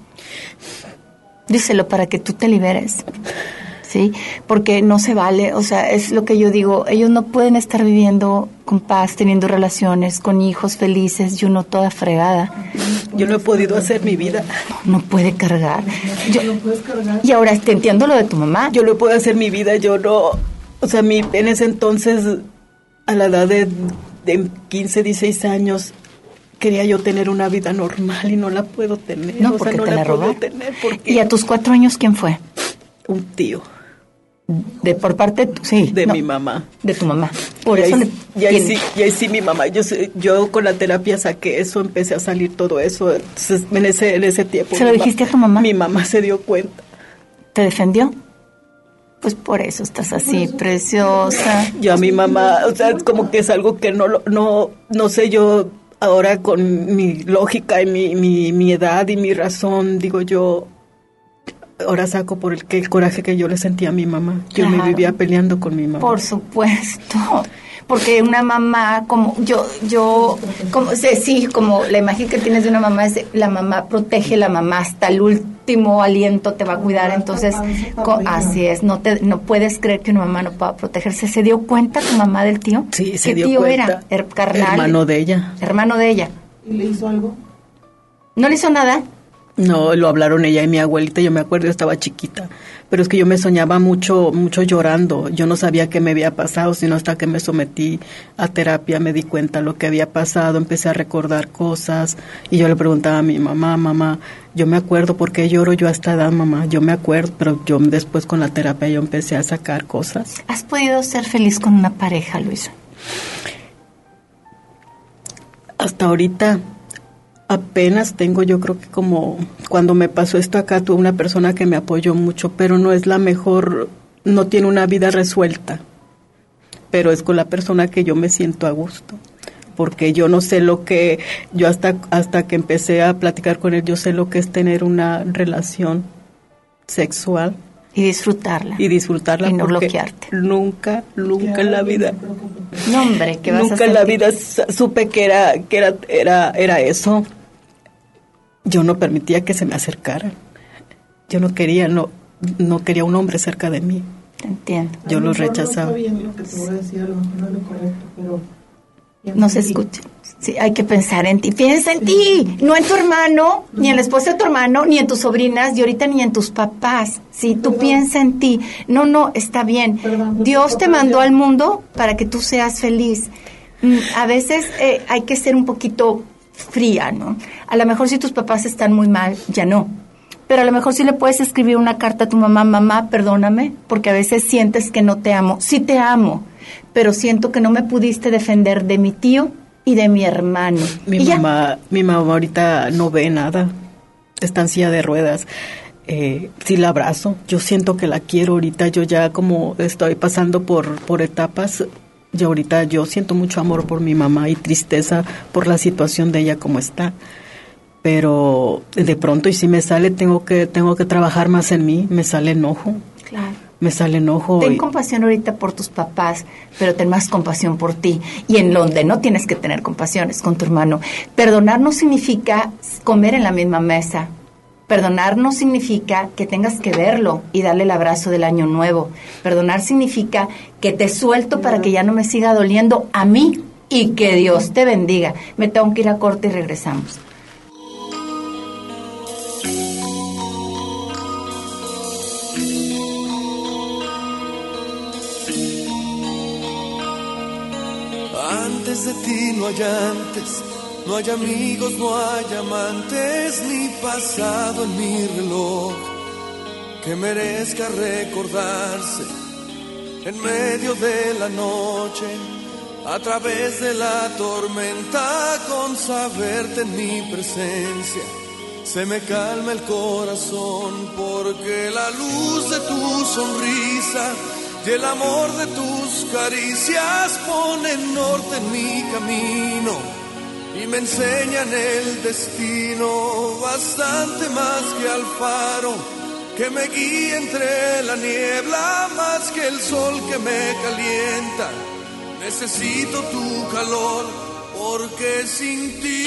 Díselo para que tú te liberes. ¿Sí? Porque no se vale, o sea, es lo que yo digo, ellos no pueden estar viviendo con paz, teniendo relaciones, con hijos felices y uno toda fregada. Yo no he podido hacer mi vida. No puede cargar. Yo- y ahora te entiendo lo de tu mamá. Yo no puedo hacer mi vida, yo no, o sea, mi, en ese entonces, a la edad de, de 15, 16 años, quería yo tener una vida normal y no la puedo tener. No, o sea, no te la la puedo tener porque ¿Y a tus cuatro años quién fue? un tío. De por parte sí, de no, mi mamá. De tu mamá. Por y eso ahí, le- y ahí sí, y ahí sí mi mamá, yo, yo con la terapia saqué eso, empecé a salir todo eso. Entonces, en ese, en ese tiempo. ¿Se lo dijiste a tu mamá? Mi mamá se dio cuenta. ¿Te defendió? Pues por eso estás así, preciosa. Yo a mi mamá, o sea, es como que es algo que no, lo- no, no sé, yo ahora con mi lógica y mi, mi, mi edad y mi razón, digo yo, ahora saco por el, que el coraje que yo le sentía a mi mamá. Yo me vivía peleando con mi mamá. Por supuesto. Porque una mamá, como yo, yo, como sí, sí, como la imagen que tienes de una mamá es la mamá protege, la mamá hasta el último aliento te va a cuidar. Entonces, co- así es, no te, no puedes creer que una mamá no pueda protegerse. ¿Se dio cuenta tu mamá del tío? Sí, se ¿Qué dio tío cuenta. era? Her- carnal. Hermano de ella. Hermano de ella. ¿Y le hizo algo? ¿No le hizo nada? No, lo hablaron ella y mi abuelita, yo me acuerdo, yo estaba chiquita, pero es que yo me soñaba mucho, mucho llorando, yo no sabía qué me había pasado, sino hasta que me sometí a terapia me di cuenta lo que había pasado, empecé a recordar cosas y yo le preguntaba a mi mamá, mamá, yo me acuerdo por qué lloro yo a esta edad, mamá, yo me acuerdo, pero yo después con la terapia yo empecé a sacar cosas. ¿Has podido ser feliz con una pareja, Luisa? Hasta ahorita apenas tengo, yo creo que como cuando me pasó esto acá, tuve una persona que me apoyó mucho, pero no es la mejor, no tiene una vida resuelta, pero es con la persona que yo me siento a gusto. Porque yo no sé lo que, yo hasta, hasta que empecé a platicar con él, yo sé lo que es tener una relación sexual. Y disfrutarla. Y disfrutarla. Y no bloquearte. Nunca, nunca en la vida. No, hombre, que vas Nunca a en la vida supe que era, que era, era, era eso. Yo no permitía que se me acercaran. Yo no quería, no, no quería un hombre cerca de mí. Te entiendo. Yo A lo rechazaba. No está bien lo que te voy a decir, a lo mejor no es lo correcto, pero... No se escucha. Sí, hay que pensar en ti. Piensa en ti, no en tu hermano, ni en la esposa de tu hermano, ni en tus sobrinas, y ahorita ni en tus papás. Sí, tú piensa en ti. No, no, está bien. Dios te mandó al mundo para que tú seas feliz. Mm, A veces eh, hay que ser un poquito fría, ¿no? A lo mejor si tus papás están muy mal, ya no. Pero a lo mejor sí le puedes escribir una carta a tu mamá, mamá, perdóname, porque a veces sientes que no te amo. Sí te amo, pero siento que no me pudiste defender de mi tío y de mi hermano. Mi Y ya. mamá, mi mamá ahorita no ve nada. Está en silla de ruedas. eh, sí la abrazo. Yo siento que la quiero ahorita. Yo ya como estoy pasando por, por etapas, yo ahorita yo siento mucho amor por mi mamá y tristeza por la situación de ella como está. Pero de pronto y si me sale tengo que tengo que trabajar más en mí. Me sale enojo. Claro. Me sale enojo. Ten y- compasión ahorita por tus papás, pero ten más compasión por ti. Y en donde no tienes que tener compasión es con tu hermano. Perdonar no significa comer en la misma mesa. Perdonar no significa que tengas que verlo y darle el abrazo del año nuevo. Perdonar significa que te suelto para que ya no me siga doliendo a mí y que Dios te bendiga. Me tengo que ir a corte y regresamos. Antes de ti no hay antes, no hay amigos, no hay amantes, ni pasado en mi reloj que merezca recordarse en medio de la noche, a través de la tormenta, con saberte en mi presencia. Se me calma el corazón porque la luz de tu sonrisa y el amor de tus caricias ponen norte en mi camino y me enseñan el destino bastante más que al faro que me guía entre la niebla más que el sol que me calienta. Necesito tu calor porque sin ti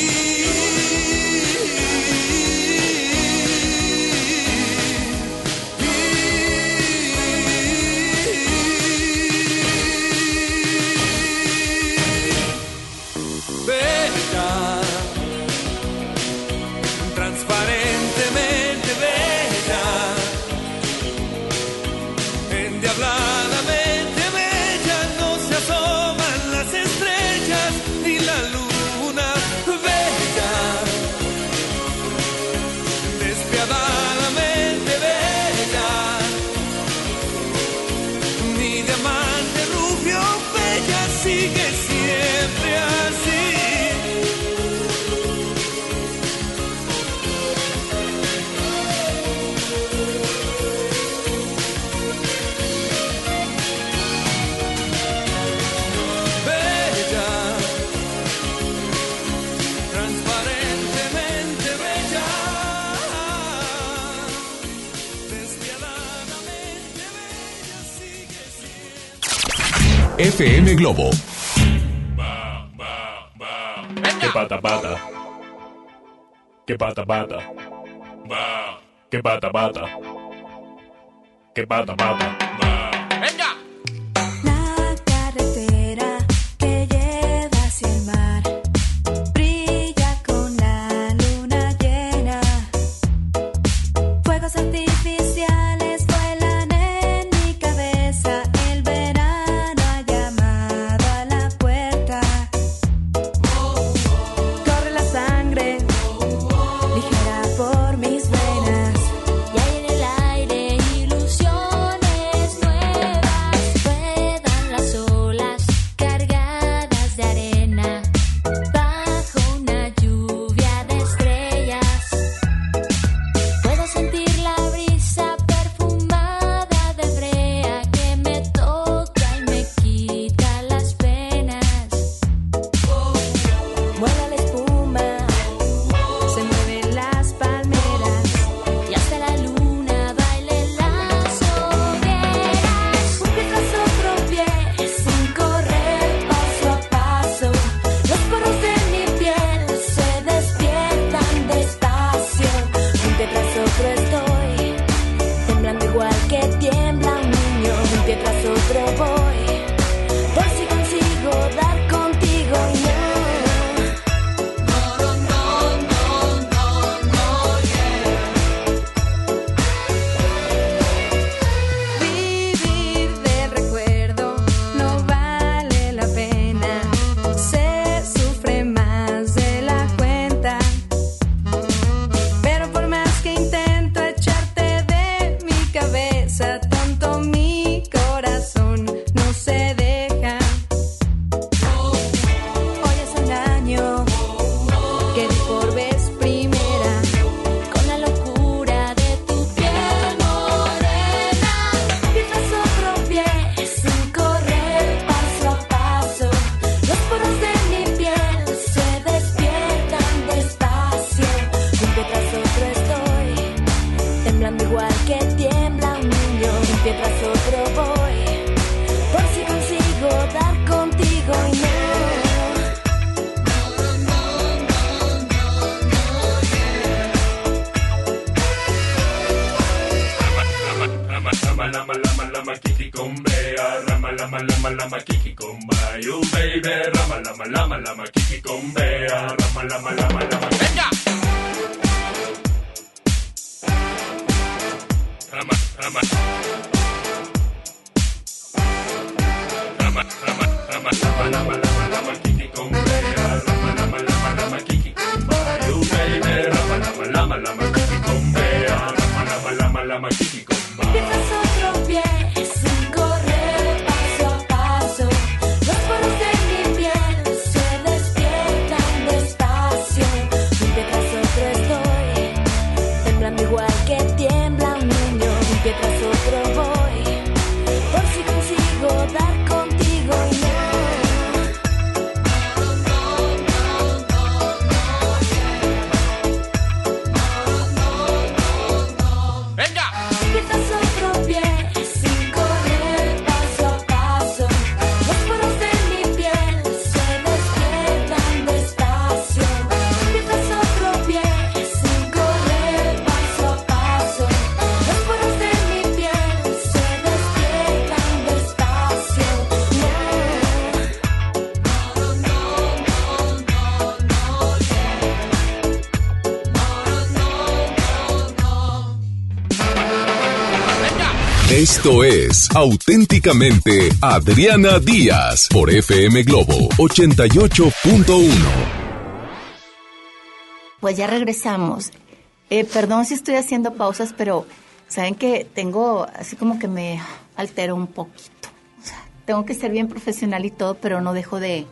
FM Globo. Que pata pata. Que pata pata. Que pata pata. Que pata pata. Esto es auténticamente Adriana Díaz por FM Globo 88.1. Pues ya regresamos. Eh, perdón si estoy haciendo pausas, pero saben que tengo así como que me altero un poquito. O sea, tengo que ser bien profesional y todo, pero no dejo de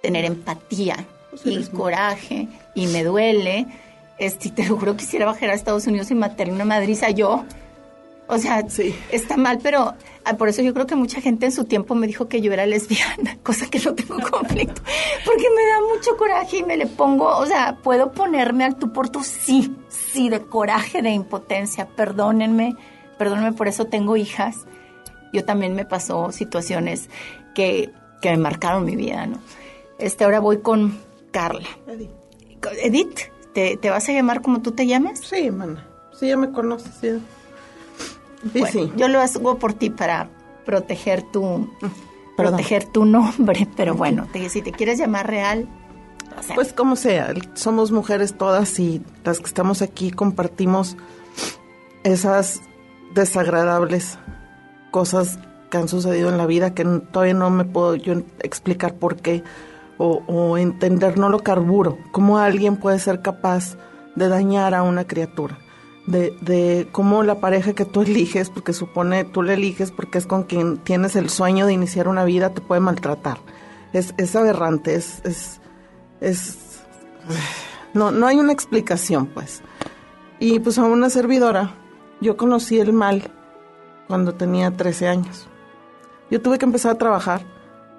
tener empatía y coraje y me duele. Este, te lo juro quisiera bajar a Estados Unidos y matarle una madriza yo. O sea, está mal, pero ah, por eso yo creo que mucha gente en su tiempo me dijo que yo era lesbiana, [LAUGHS] cosa que no tengo [LAUGHS] conflicto, porque me da mucho coraje y me le pongo, o sea, puedo ponerme al tú por tú, sí, sí, de coraje, de impotencia, perdónenme, perdónenme, por eso tengo hijas. Yo también me pasó situaciones que, que me marcaron mi vida, ¿no? Este, ahora voy con Carla. Edith, ¿te, te vas a llamar como tú te llames? Sí, mana. Sí, ya me conoces, sí. Sí, Bueno, sí. Yo lo hago por ti para proteger tu proteger tu nombre, pero bueno, te- si te quieres llamar real. Pues como sea, somos mujeres todas y las que estamos aquí compartimos esas desagradables cosas que han sucedido en la vida que todavía no me puedo yo explicar por qué o, o entender, no lo carburo, cómo alguien puede ser capaz de dañar a una criatura, de, de cómo la pareja que tú eliges, porque supone tú la eliges porque es con quien tienes el sueño de iniciar una vida, te puede maltratar. Es, es aberrante, es, es, no, no hay una explicación, pues. Y pues a una servidora, yo conocí el mal cuando tenía 13 años. Yo tuve que empezar a trabajar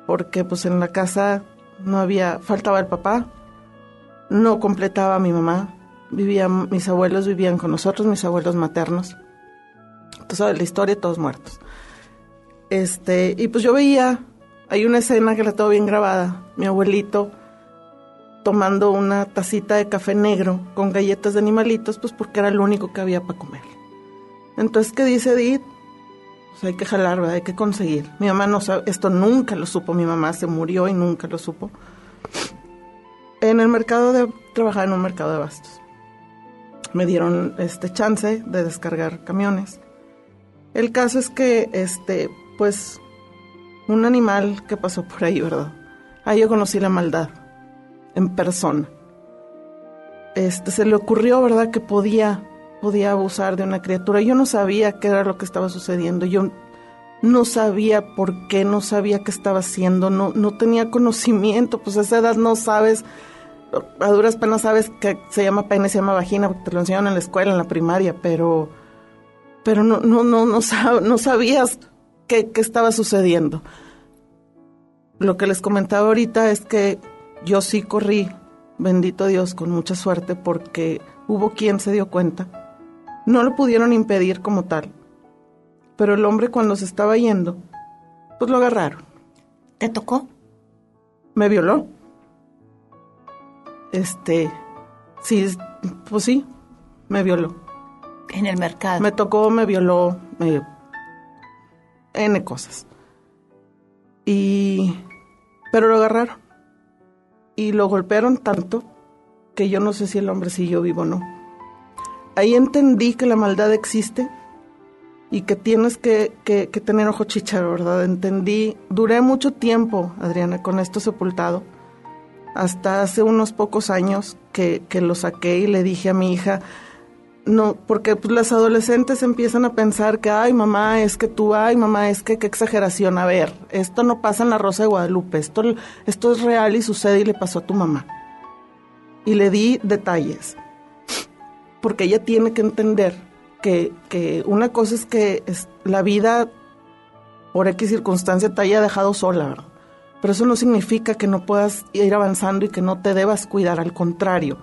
porque pues en la casa no había, faltaba el papá, no completaba mi mamá, vivían, mis abuelos vivían con nosotros, mis abuelos maternos. Tú sabes la historia, todos muertos. Este, y pues yo veía, hay una escena que la tengo bien grabada, mi abuelito tomando una tacita de café negro con galletas de animalitos, pues porque era lo único que había para comer. Entonces, ¿qué dice Edith? Pues hay que jalar, ¿verdad? hay que conseguir. Mi mamá no sabe, esto nunca lo supo, mi mamá se murió y nunca lo supo. En el mercado de, trabajaba en un mercado de bastos. Me dieron este chance de descargar camiones. El caso es que, este, pues, un animal que pasó por ahí, ¿verdad? Ahí yo conocí la maldad en persona. Este, se le ocurrió, ¿verdad?, que podía, podía abusar de una criatura. Yo no sabía qué era lo que estaba sucediendo. Yo no sabía por qué, no sabía qué estaba haciendo, no, no tenía conocimiento. Pues a esa edad no sabes, a duras penas sabes que se llama pene, se llama vagina, porque te lo enseñaron en la escuela, en la primaria, pero, pero no, no, no, no, sab- no sabías qué, qué estaba sucediendo. Lo que les comentaba ahorita es que yo sí corrí, bendito Dios, con mucha suerte, porque hubo quien se dio cuenta. No lo pudieron impedir como tal, pero el hombre cuando se estaba yendo, pues lo agarraron. ¿Te tocó? Me violó. Este, sí, pues sí, me violó. En el mercado. Me tocó, me violó, me... N cosas. Y pero lo agarraron y lo golpearon tanto que yo no sé si el hombre siguió vivo o no. Ahí entendí que la maldad existe y que tienes que, que- que tener ojo chicharo, ¿verdad? Entendí, duré mucho tiempo, Adriana, con esto sepultado, hasta hace unos pocos años que, que lo saqué y le dije a mi hija, no, porque pues, las adolescentes empiezan a pensar que, ay, mamá, es que tú, ay, mamá, es que qué exageración. A ver, esto no pasa en la Rosa de Guadalupe, esto, esto es real y sucede y le pasó a tu mamá. Y le di detalles, porque ella tiene que entender que, que una cosa es que la vida, por X circunstancia, te haya dejado sola, ¿verdad? Pero eso no significa que no puedas ir avanzando y que no te debas cuidar, al contrario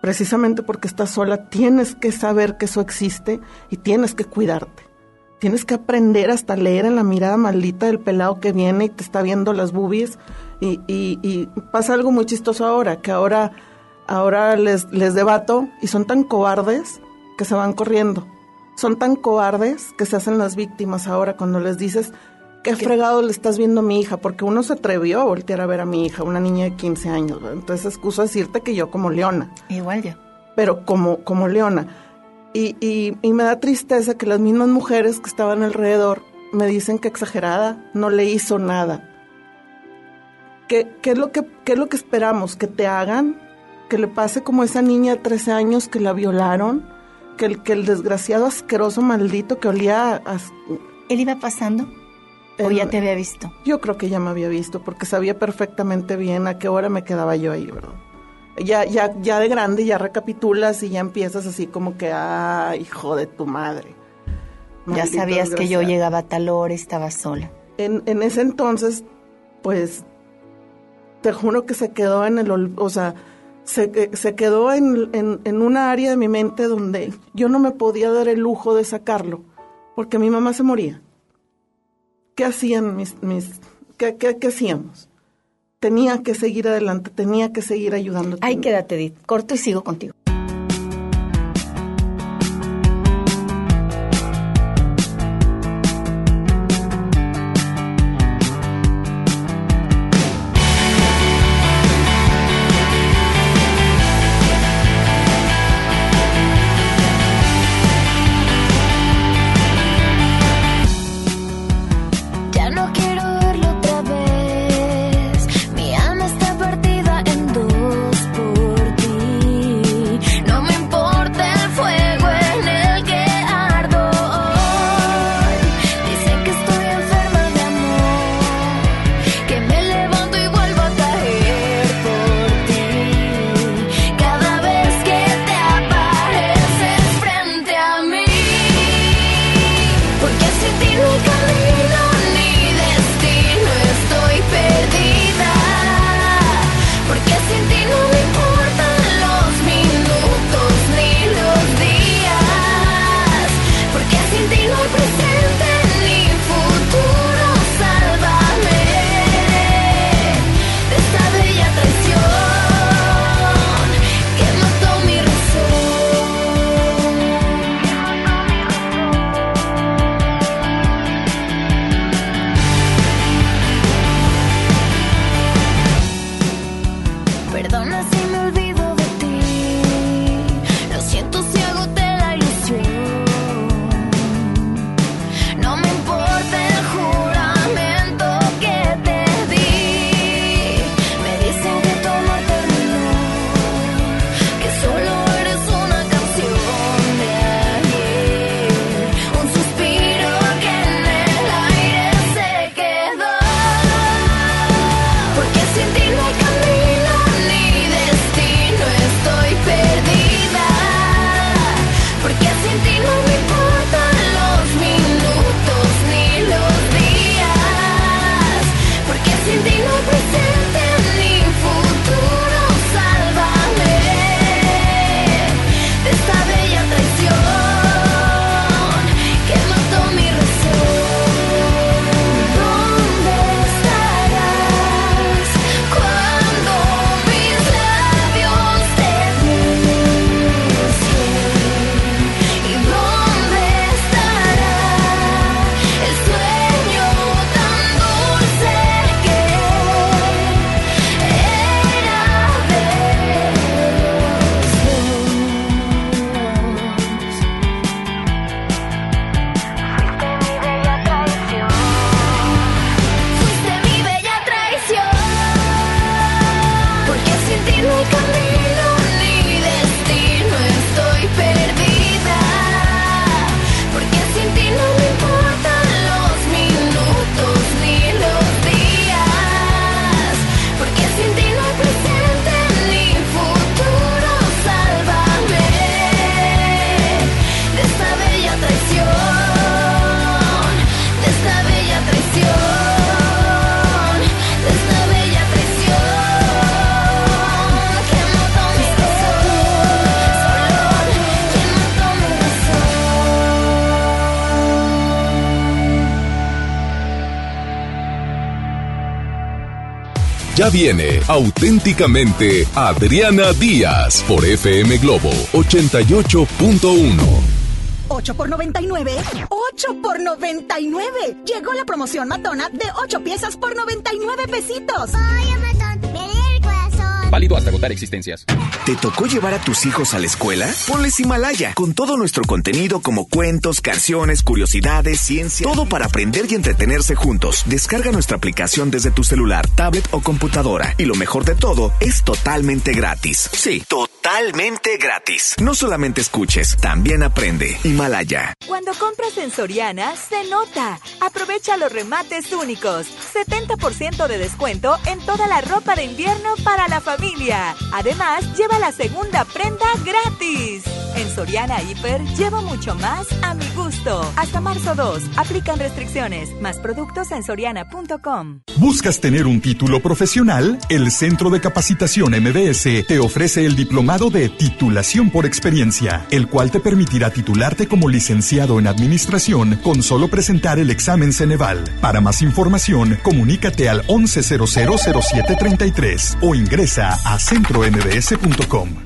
precisamente porque estás sola, tienes que saber que eso existe y tienes que cuidarte. Tienes que aprender hasta leer en la mirada maldita del pelado que viene y te está viendo las boobies. Y, y- pasa algo muy chistoso ahora, que ahora, ahora les, les debato y son tan cobardes que se van corriendo. Son tan cobardes que se hacen las víctimas ahora cuando les dices, qué fregado le estás viendo a mi hija, porque uno se atrevió a voltear a ver a mi hija, una niña de 15 años. ¿verdad? Entonces excuso decirte que yo como leona Igual yo. pero como, como leona. Y, y, y me da tristeza que las mismas mujeres que estaban alrededor me dicen que exagerada, no le hizo nada. ¿Qué, qué es lo que, qué es lo que esperamos? ¿Que te hagan? ¿Que le pase como esa niña de 13 años que la violaron? ¿Que el, que el desgraciado asqueroso maldito que olía a... ¿Él iba pasando? ¿O ya te había visto? Yo creo que ya me había visto porque sabía perfectamente bien a qué hora me quedaba yo ahí, ¿verdad? Ya, ya, ya de grande ya recapitulas y ya empiezas así como que, ah, hijo de tu madre. Ya sabías que yo llegaba a tal hora y estaba sola. En, en ese entonces, pues, te juro que se quedó en el, o sea, se, eh, se quedó en, en, en una área de mi mente donde yo no me podía dar el lujo de sacarlo, porque mi mamá se moría. ¿Qué hacían mis, mis, qué, hacíamos? Tenía que seguir adelante, tenía que seguir ayudando. Ahí quédate, Edith. Corto y sigo contigo. Viene auténticamente Adriana Díaz por FM Globo 88.1. 8 por 99. 8 por 99. Llegó la promoción matona de 8 piezas por 99 pesitos. Matón, Válido hasta agotar existencias. ¿Te tocó llevar a tus hijos a la escuela? Ponles Himalaya, con todo nuestro contenido como cuentos, canciones, curiosidades, ciencia, todo para aprender y entretenerse juntos. Descarga nuestra aplicación desde tu celular, tablet o computadora. Y lo mejor de todo, es totalmente gratis. Sí, totalmente gratis. No solamente escuches, también aprende. Himalaya. Cuando compras en Soriana, se nota. Aprovecha los remates únicos. 70% de descuento en toda la ropa de invierno para la familia. Además, lleva la segunda prenda gratis. En Soriana Hiper, llevo mucho más a mi gusto. Hasta marzo 2, aplican restricciones. Más productos en soriana.com. ¿Buscas tener un título profesional? El Centro de Capacitación MBS te ofrece el diplomado de titulación por experiencia, el cual te permitirá titularte como licenciado en administración con solo presentar el examen Ceneval. Para más información, comunícate al 11000733 o ingresa a centrombs.com.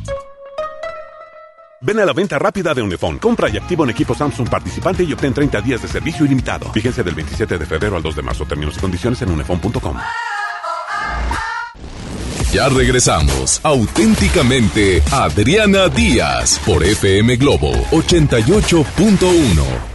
Ven a la venta rápida de Unifón. Compra y activa un equipo Samsung participante y obtén 30 días de servicio ilimitado. Vigencia del 27 de febrero al 2 de marzo. Términos y condiciones en unifón.com. Ya regresamos. Auténticamente Adriana Díaz por FM Globo 88.1.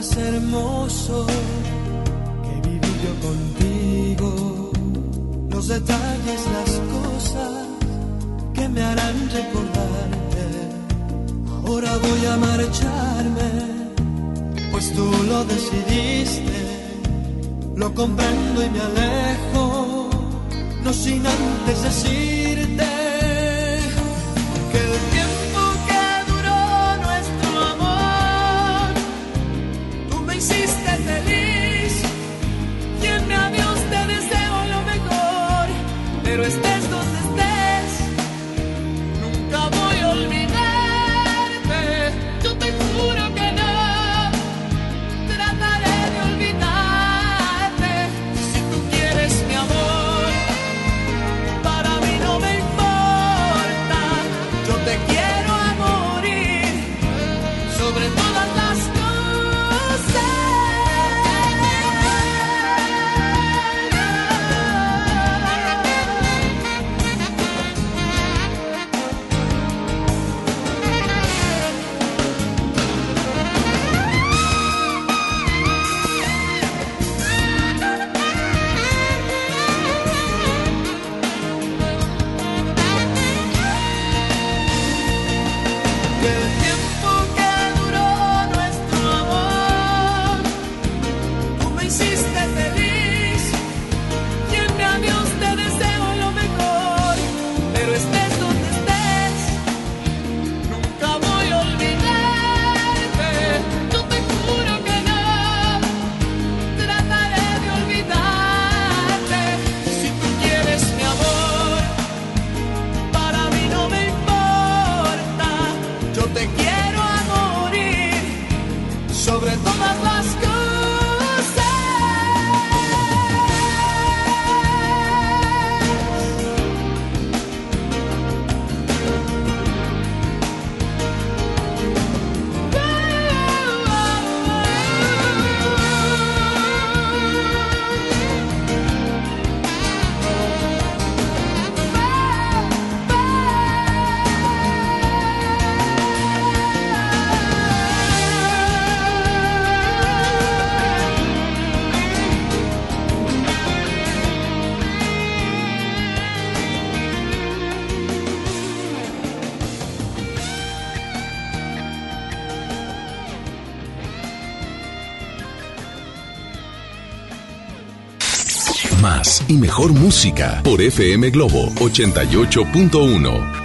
más hermoso que viví yo contigo, los detalles, las cosas que me harán recordarte. Nunca voy a marcharme, pues tú lo decidiste. Lo comprendo y me alejo, no sin antes decirte pero estés mejor música por FM Globo 88.1.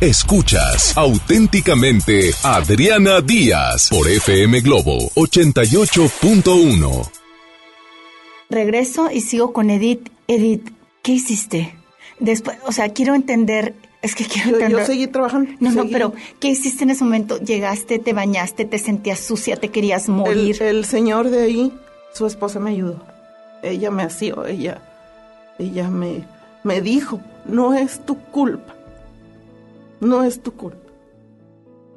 Escuchas auténticamente Adriana Díaz por FM Globo 88.1. Regreso y sigo con Edith. Edith, ¿qué hiciste? Después, o sea, quiero entender, es que quiero Yo- yo entender. seguí trabajando, No, no, pero ¿qué hiciste en ese momento? Llegaste, te bañaste, te sentías sucia, te querías morir. El, el señor de ahí, su esposa me ayudó. Ella me asió, ella, ella me, me dijo, no es tu culpa, no es tu culpa.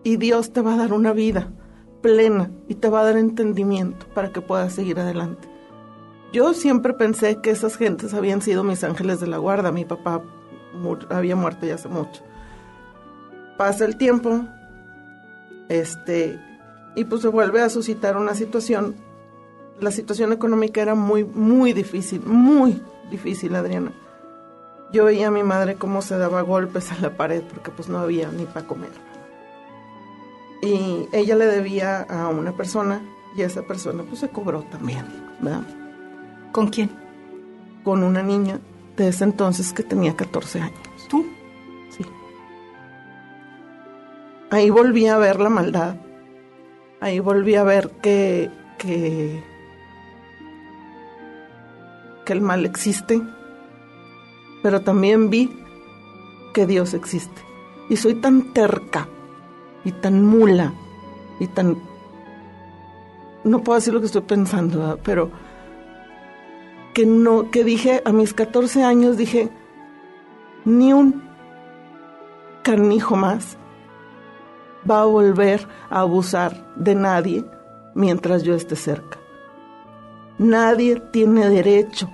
Y Dios te va a dar una vida plena y te va a dar entendimiento para que puedas seguir adelante. Yo siempre pensé que esas gentes habían sido mis ángeles de la guarda. Mi papá había muerto ya hace mucho. Pasa el tiempo, este, y pues se vuelve a suscitar una situación. La situación económica era muy, muy difícil, muy difícil, Adriana. Yo veía a mi madre cómo se daba golpes a la pared porque pues no había ni para comer. Y ella le debía a una persona y esa persona pues se cobró también, ¿verdad? ¿Con quién? Con una niña de ese entonces que tenía 14 años. ¿Tú? Sí. Ahí volví a ver la maldad. Ahí volví a ver que, que, que el mal existe. Pero también vi que Dios existe. Y soy tan terca y tan mula y tan... No puedo decir lo que estoy pensando, ¿verdad? pero que no, que dije a mis 14 años, dije, ni un carnijo más va a volver a abusar de nadie mientras yo esté cerca. Nadie tiene derecho,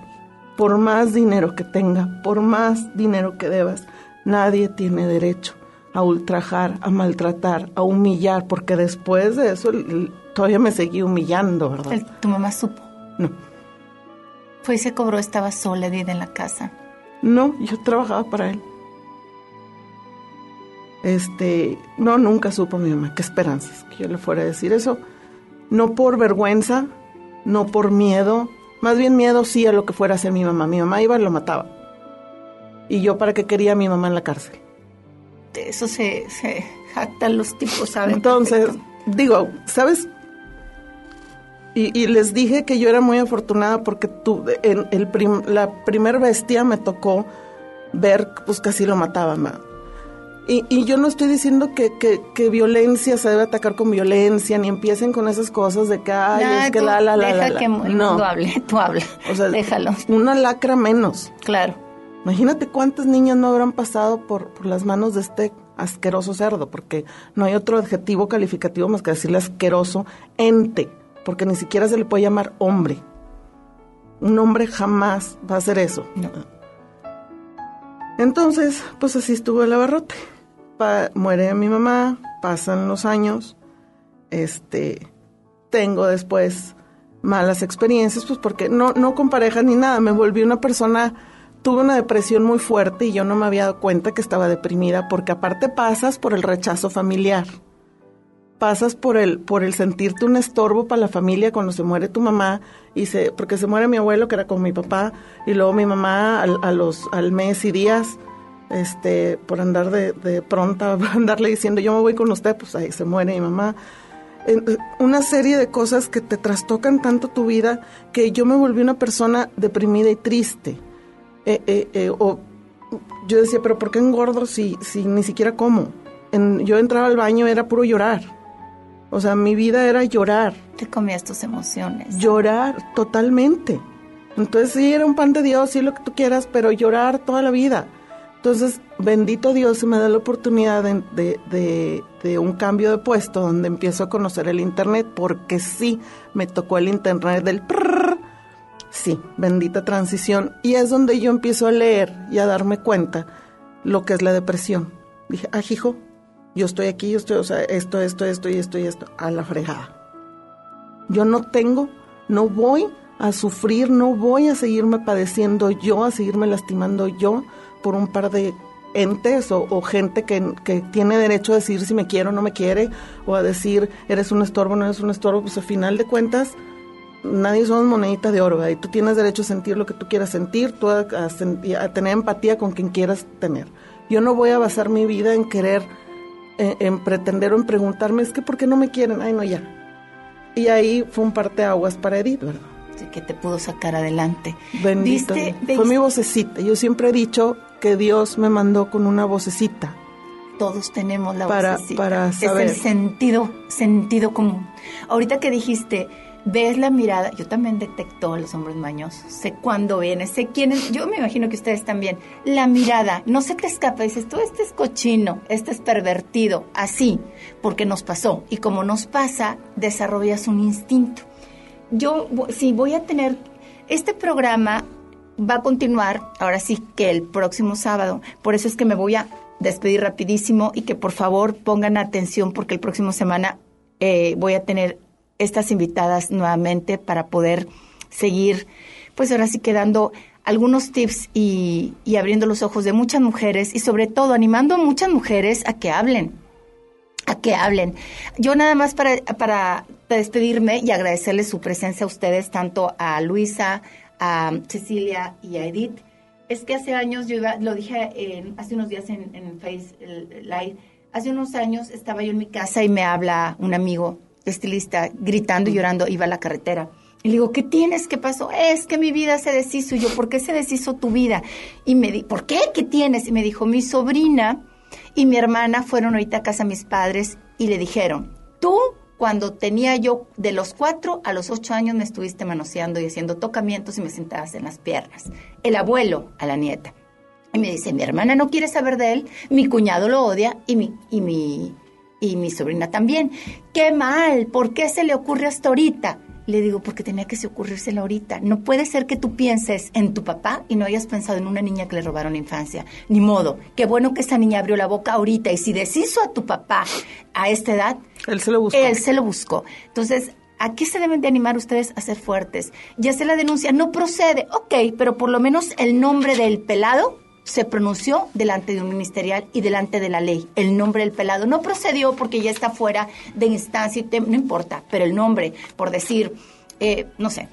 por más dinero que tenga, por más dinero que debas, nadie tiene derecho a ultrajar, a maltratar, a humillar, porque después de eso todavía me seguí humillando, ¿verdad? El- tu mamá supo. No. Fue y se cobró, estaba sola, Edith, en la casa. No, yo trabajaba para él. Este, no, nunca supo mi mamá. Qué esperanzas que yo le fuera a decir eso. No por vergüenza, no por miedo. Más bien miedo sí a lo que fuera a hacer mi mamá. Mi mamá iba y lo mataba. Y yo para qué quería a mi mamá en la cárcel. De eso se, se jactan los tipos, ¿saben? Entonces, digo, ¿sabes? Y, y les dije que yo era muy afortunada porque tu, en el prim- la primer bestia me tocó ver, pues casi lo mataban. ¿va? Y, y yo no estoy diciendo que, que, que violencia se debe atacar con violencia, ni empiecen con esas cosas de que, ay, Nah, es que tú la, la, la, deja la, que el No. mundo hable, [LAUGHS] tú habla. O sea, Déjalo. Una lacra menos. Claro. Imagínate cuántas niñas no habrán pasado por, por las manos de este asqueroso cerdo, porque no hay otro adjetivo calificativo más que decirle asqueroso ente, porque ni siquiera se le puede llamar hombre. Un hombre jamás va a hacer eso. Entonces, pues así estuvo el abarrote. Muere mi mamá, pasan los años, este, tengo después malas experiencias, pues porque no, no con pareja ni nada, me volví una persona, tuve una depresión muy fuerte y yo no me había dado cuenta que estaba deprimida, porque aparte pasas por el rechazo familiar, pasas por el, por el sentirte un estorbo para la familia cuando se muere tu mamá, y se, porque se muere mi abuelo, que era como mi papá, y luego mi mamá a los, al mes y días, este, por andar de, de pronta, [LAUGHS] por andarle diciendo yo me voy con usted, pues ahí se muere mi mamá. Una serie de cosas que te trastocan tanto tu vida que yo me volví una persona deprimida y triste. Eh, eh, eh, o yo decía, pero ¿por qué engordo si, si ni siquiera como? En- yo entraba al baño, era puro llorar. O sea, mi vida era llorar. Te comías tus emociones. Llorar totalmente. Entonces sí, era un pan de Dios, sí lo que tú quieras, pero llorar toda la vida. Entonces, bendito Dios, se me da la oportunidad de, un cambio de puesto donde empiezo a conocer el Internet, porque sí, me tocó el Internet del... prrr. Sí, bendita transición. Y es donde yo empiezo a leer y a darme cuenta lo que es la depresión. Dije, ah, hijo, yo estoy aquí, yo estoy, o sea, esto, esto, esto y esto y esto, a la fregada. Yo no tengo, no voy a sufrir, no voy a seguirme padeciendo yo, a seguirme lastimando yo por un par de entes o, o gente que, que tiene derecho a decir si me quiere o no me quiere, o a decir eres un estorbo, no eres un estorbo, pues al final de cuentas nadie somos monedita de oro, y tú tienes derecho a sentir lo que tú quieras sentir, tú a, a a tener empatía con quien quieras tener. Yo no voy a basar mi vida en querer, en, en pretender o en preguntarme, es que ¿por qué no me quieren? Ay, no, ya. Y ahí fue un parteaguas para Edith, ¿verdad? Sí, que te pudo sacar adelante. Bendito. Dios. Fue mi vocecita. Yo siempre he dicho que Dios me mandó con una vocecita. Todos tenemos la Para- vocecita. para saber. Es el sentido, sentido común. Ahorita que dijiste, ves la mirada, yo también detecto a los hombres mañosos. Sé cuándo viene, sé quién es. Yo me imagino que ustedes también. La mirada, no se te escapa. Dices, tú este es cochino, este es pervertido. Así, porque nos pasó. Y como nos pasa, desarrollas un instinto. Yo, sí, voy a tener. Este programa va a continuar, ahora sí que el próximo sábado. Por eso es que me voy a despedir rapidísimo y que por favor pongan atención porque el próximo semana eh, voy a tener estas invitadas nuevamente para poder seguir, pues ahora sí que dando algunos tips y, y abriendo los ojos de muchas mujeres y sobre todo animando a muchas mujeres a que hablen, a que hablen. Yo nada más para, para despedirme y agradecerles su presencia a ustedes, tanto a Luisa, a Cecilia y a Edith. Es que hace años, yo iba- lo dije en- hace unos días en, en Face Live, hace unos años estaba yo en mi casa y me habla un amigo estilista gritando y llorando, iba a la carretera. Y le digo, ¿qué tienes? ¿Qué pasó? Es que mi vida se deshizo. Y yo, ¿por qué se deshizo tu vida? Y me di, ¿por qué? ¿Qué tienes? Y me dijo, mi sobrina y mi hermana fueron ahorita a casa de mis padres y le dijeron, tú cuando tenía yo de los cuatro a los ocho años me estuviste manoseando y haciendo tocamientos y me sentabas en las piernas. El abuelo a la nieta. Y me dice, mi hermana no quiere saber de él, mi cuñado lo odia y mi, y mi, y mi sobrina también. ¡Qué mal! ¿Por qué se le ocurre hasta ahorita? Le digo, porque tenía que se ocurrírselo ahorita. No puede ser que tú pienses en tu papá y no hayas pensado en una niña que le robaron la infancia. Ni modo. Qué bueno que esa niña abrió la boca ahorita y si deshizo a tu papá a esta edad, él se lo buscó. Él se lo buscó. Entonces, ¿a qué se deben de animar ustedes a ser fuertes? Ya sé la denuncia, no procede. Ok, pero por lo menos el nombre del pelado se pronunció delante de un ministerial y delante de la ley. El nombre del pelado no procedió porque ya está fuera de instancia y no importa, pero el nombre, por decir, eh, no sé,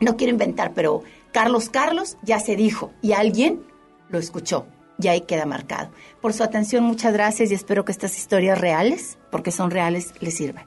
no quiero inventar, pero Carlos Carlos ya se dijo y alguien lo escuchó y ahí queda marcado. Por su atención, muchas gracias y espero que estas historias reales, porque son reales, les sirvan.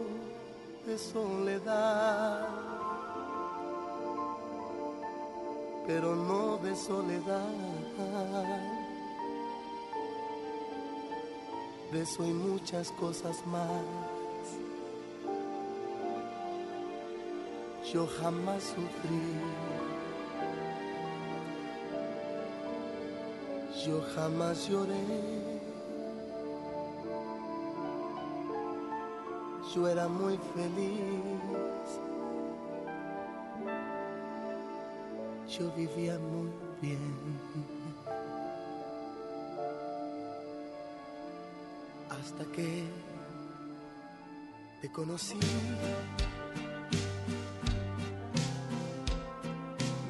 de soledad. Pero no de soledad. De eso muchas cosas más. Yo jamás sufrí. Yo jamás lloré. Yo era muy feliz. Yo vivía muy bien. Hasta que te conocí.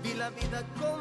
Vi la vida con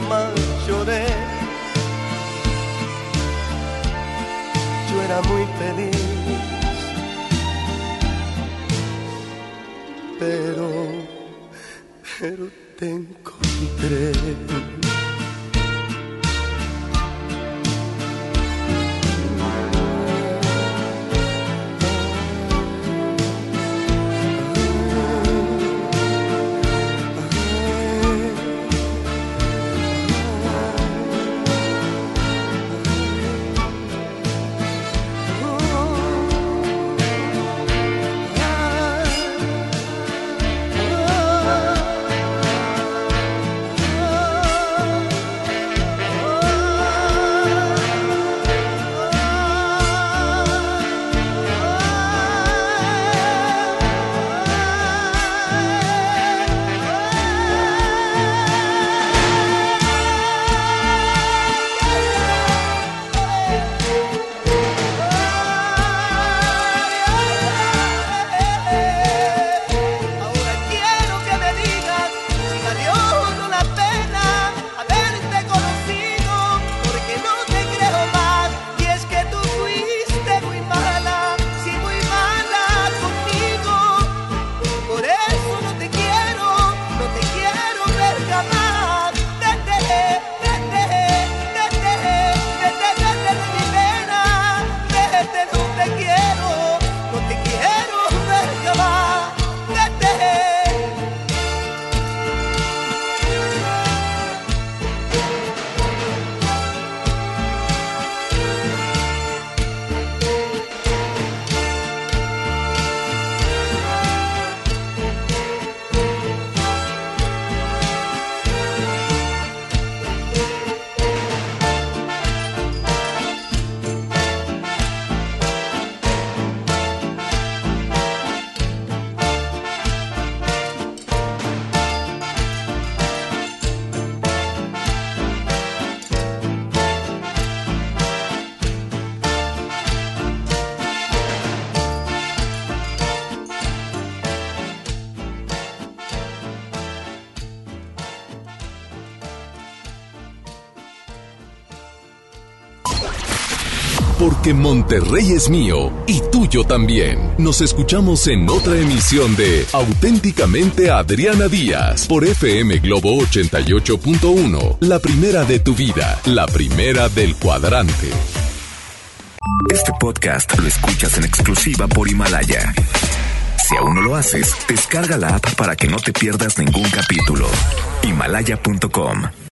yo Monterrey es mío y tuyo también. Nos escuchamos en otra emisión de Auténticamente Adriana Díaz por FM Globo 88.1, la primera de tu vida, la primera del cuadrante. Este podcast lo escuchas en exclusiva por Himalaya. Si aún no lo haces, descarga la app para que no te pierdas ningún capítulo. Himalaya.com